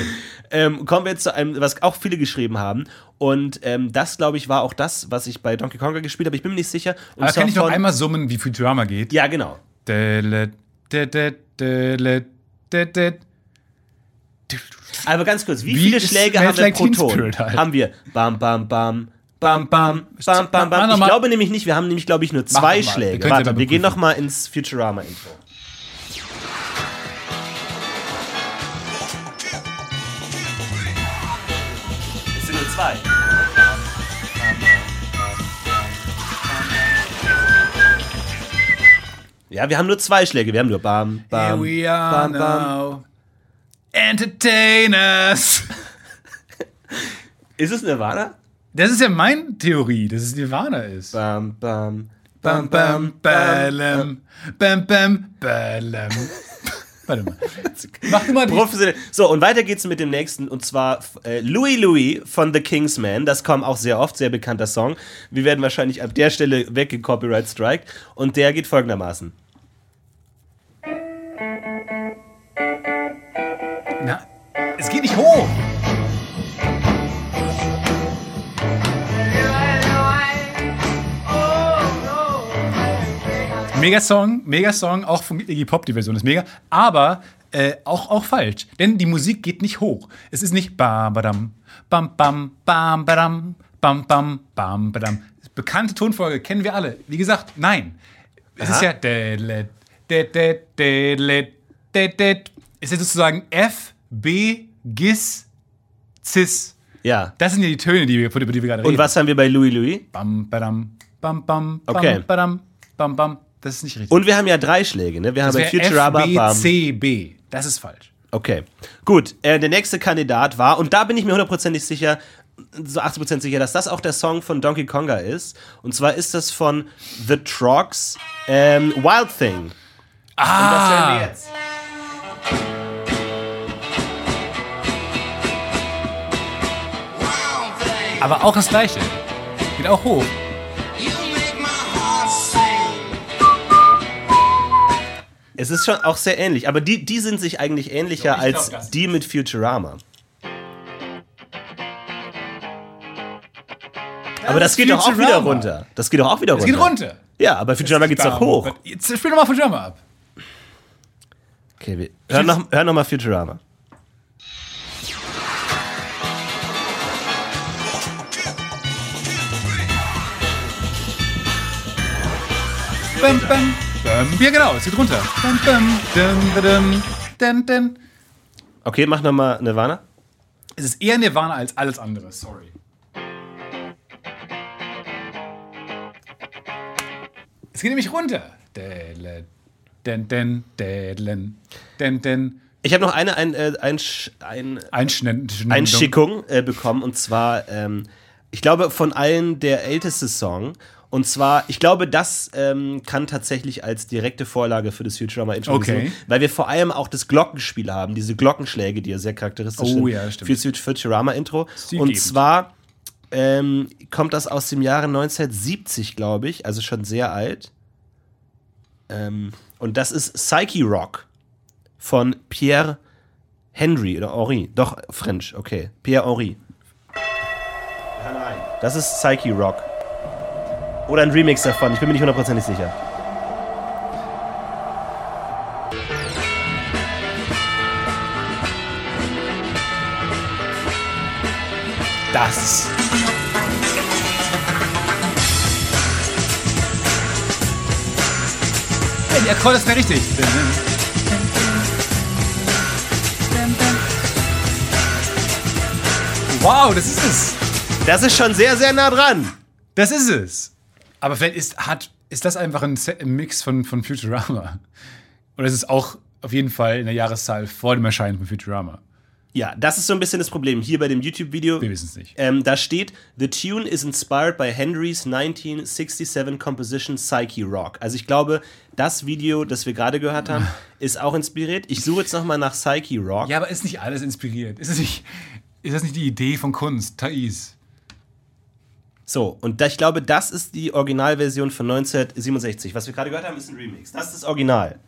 B: ähm, kommen wir jetzt zu einem, was auch viele geschrieben haben. Und ähm, das, glaube ich, war auch das, was ich bei Donkey Konga gespielt habe. Ich bin mir nicht sicher. Und
C: ah,
B: Aber
C: kann ich noch einmal summen, wie Futurama geht?
B: Ja, genau. Aber ganz kurz, wie,
C: wie
B: viele Schläge haben wir pro Ton?
C: Halt.
B: Haben wir bam, bam, bam, Bam, bam, bam, bam, bam. Ich glaube nämlich nicht, wir haben nämlich, glaube ich, nur zwei Schläge. Warte, wir gehen nochmal ins Futurama-Info. 2. Ja, wir haben nur zwei Schläge. Wir haben nur Bam, Bam,
C: Here we are
B: bam, bam.
C: Now. Entertainers.
B: ist es Nirvana?
C: Das ist ja meine Theorie, dass es Nirvana ist.
B: Bam, bam.
C: Bam, bam, bam, bam, bam, bam, bam. Warte mal. <laughs> Mach du mal die.
B: Professionell. So, und weiter geht's mit dem nächsten, und zwar äh, Louis Louis von The Kingsman. Das kommt auch sehr oft, sehr bekannter Song. Wir werden wahrscheinlich ab der Stelle weggecopyright strike. Und der geht folgendermaßen.
C: Na, es geht nicht hoch. Megasong, Megasong, auch von Iggy Pop, die Version ist mega, aber äh, auch, auch falsch, denn die Musik geht nicht hoch. Es ist nicht bam, badam, bam, bam, bam, badam, bam, bam, bam, badam. Bekannte Tonfolge, kennen wir alle. Wie gesagt, nein. Es ist ja. Es ist sozusagen F, B, Gis, Cis.
B: Ja.
C: Das sind ja die Töne, die wir, über die wir gerade reden.
B: Und was haben wir bei Louis Louis?
C: Bam, badam, bam, bam, bam,
B: Okay.
C: badam, bam, bam. Das ist nicht richtig.
B: Und wir haben ja drei Schläge, ne? Wir haben
C: das
B: bei
C: wäre
B: Futurama
C: F, B. C, B. Das ist falsch.
B: Okay. Gut, äh, der nächste Kandidat war, und da bin ich mir hundertprozentig sicher, so 80% sicher, dass das auch der Song von Donkey Konga ist. Und zwar ist das von The Trogs ähm, Wild Thing. Und das hören wir
C: Ah,
B: jetzt.
C: aber auch das gleiche. Geht auch hoch.
B: Es ist schon auch sehr ähnlich, aber die, die sind sich eigentlich ähnlicher
C: glaub,
B: als
C: das-
B: die mit Futurama. Aber das, geht doch auch wieder runter. Das geht doch auch wieder
C: Es
B: runter.
C: geht runter.
B: Ja, aber Futurama geht's doch hoch.
C: Jetzt spiel doch mal Futurama ab.
B: Okay, wir hören noch, hören noch mal Futurama.
C: Bam, bam, bam. Ja, genau, es geht runter.
B: Okay, mach noch mal Nirvana.
C: Es ist eher Nirvana als alles andere, sorry. Es geht nämlich runter. Den, den, dädlen, den, den.
B: Ich habe noch eine ein, äh, ein, ein. Einschickung äh, bekommen und zwar, ähm, ich glaube, von allen der älteste Song. Und zwar, ich glaube, das ähm, kann tatsächlich als direkte Vorlage für das Futurama-Intro
C: Okay.
B: gesehen, weil wir vor allem auch das Glockenspiel haben, diese Glockenschläge, die ja sehr charakteristisch
C: Oh
B: sind
C: ja, stimmt.
B: für das Futurama-Intro. Und zwar ähm, kommt das aus dem Jahre 1970, glaube ich, also schon sehr alt. Ähm, und das ist Psyche Rock von Pierre Henry oder Henri. Doch, French, okay. Pierre Henry. Das ist Psyche Rock. Oder ein Remix davon, ich bin mir nicht hundertprozentig sicher. Das.
C: Hey, die Akkorde ist mir richtig. Wow, das ist es.
B: Das ist schon sehr, sehr nah dran.
C: Das ist es. Aber vielleicht ist, hat, ist das einfach ein, Se- ein Mix von, von Futurama. Oder ist es auch auf jeden Fall in der Jahreszahl vor dem Erscheinen von Futurama?
B: Ja, das ist so ein bisschen das Problem. Hier bei dem YouTube-Video.
C: Wir wissen es nicht.
B: Ähm, da steht, The tune is inspired by Henry's 1967 composition Psyche Rock. Also ich glaube, das Video, das wir gerade gehört haben, <laughs> ist auch inspiriert. Ich suche jetzt nochmal nach Psyche Rock.
C: Ja, aber ist nicht alles inspiriert? Ist das nicht, ist das nicht die Idee von Kunst? Thais.
B: So, und da, ich glaube, das ist die Originalversion von 1967. Was wir gerade gehört haben, ist ein Remix. Das ist das Original.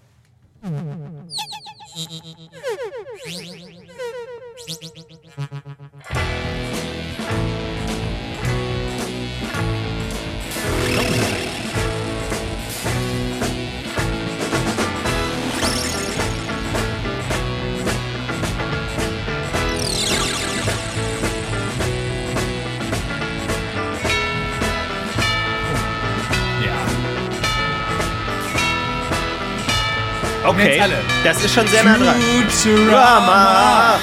B: Okay,
C: alle.
B: das ist schon sehr nah dran.
C: Futurama.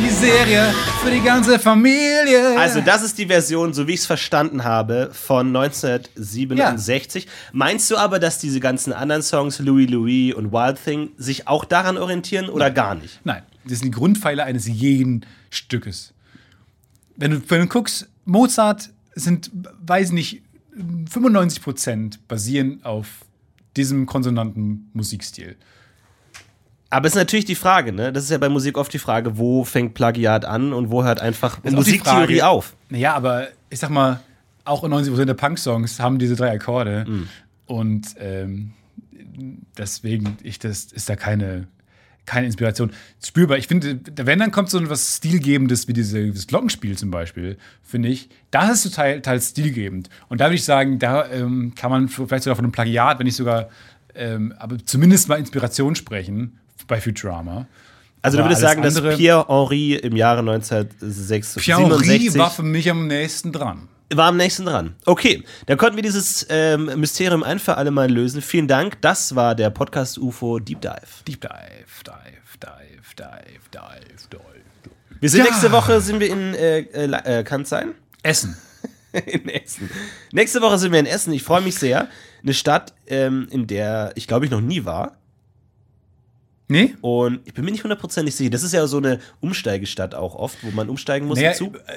C: Die Serie für die ganze Familie.
B: Also, das ist die Version, so wie ich es verstanden habe, von 1967. Meinst du aber, dass diese ganzen anderen Songs, Louis Louis und Wild Thing, sich auch daran orientieren oder gar nicht?
C: Nein, das sind die Grundpfeiler eines jeden Stückes. Wenn du, wenn du guckst, Mozart sind, weiß nicht, 95 Prozent basieren auf diesem konsonanten Musikstil.
B: Aber es ist natürlich die Frage, ne? Das ist ja bei Musik oft die Frage, wo fängt Plagiat an und wo hört einfach Musiktheorie auf?
C: Naja, aber ich sag mal, auch 90 Prozent der Punk-Songs haben diese drei Akkorde.
B: Mhm.
C: Und ähm, deswegen ich, das ist da keine, keine Inspiration spürbar. Ich finde, wenn dann kommt so was Stilgebendes wie diese, das Glockenspiel zum Beispiel, finde ich, das ist total, total stilgebend. Und da würde ich sagen, da ähm, kann man vielleicht sogar von einem Plagiat, wenn nicht sogar, ähm, aber zumindest mal Inspiration sprechen bei Futurama.
B: Also, du
C: Aber
B: würdest
C: alles
B: sagen, dass Pierre Henry im Jahre 1967
C: Pierre war für mich am nächsten dran.
B: War am nächsten dran. Okay, dann konnten wir dieses ähm, Mysterium ein für alle Mal lösen. Vielen Dank. Das war der Podcast UFO Deep Dive.
C: Deep Dive, Dive, Dive, Dive, Dive, Dive.
B: Wir sind
C: Ja.
B: nächste Woche sind wir in äh, äh, äh, Kanzlein.
C: Essen. <laughs>
B: in Essen. Nächste Woche sind wir in Essen. Ich freue mich sehr. Eine Stadt, ähm, in der ich glaube ich noch nie war.
C: Nee?
B: Und ich bin mir nicht hundertprozentig sicher. Das ist ja so eine Umsteigestadt auch oft, wo man umsteigen muss
C: Naja,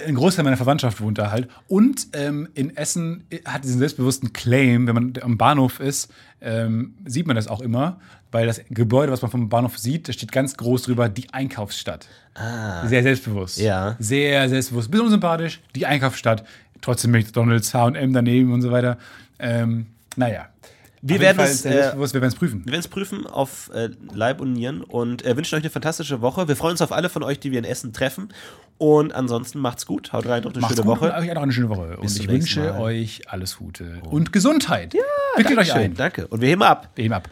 C: ein Großteil meiner Verwandtschaft wohnt da halt. Und ähm, in Essen hat diesen selbstbewussten Claim, wenn man am Bahnhof ist, ähm, sieht man das auch immer, weil das Gebäude, was man vom Bahnhof sieht, da steht ganz groß drüber, die Einkaufsstadt. Sehr selbstbewusst.
B: Ah. Ja.
C: Sehr selbstbewusst. Bisschen unsympathisch, die Einkaufsstadt. Trotzdem McDonalds, H&M daneben und so weiter. Ähm, naja.
B: Wir werden
C: Fall
B: es, äh,
C: wir werden es prüfen.
B: Wir werden es prüfen auf äh, Leib und Nieren und äh, wünschen euch eine fantastische Woche. Wir freuen uns auf alle von euch, die wir in Essen treffen. Und ansonsten macht's gut. Haut rein, noch eine
C: Macht's
B: schöne
C: gut
B: Woche.
C: und euch auch eine schöne Woche.
B: Bis
C: und ich wünsche
B: Mal.
C: euch alles Gute und Gesundheit. Ja, Wickelt euch
B: Dankeschön,
C: ein.
B: danke. Und wir heben ab.
C: Wir heben ab.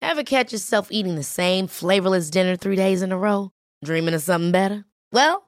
I: Ever catch yourself eating the same flavorless dinner three days in a row? Dreaming of something better? Well,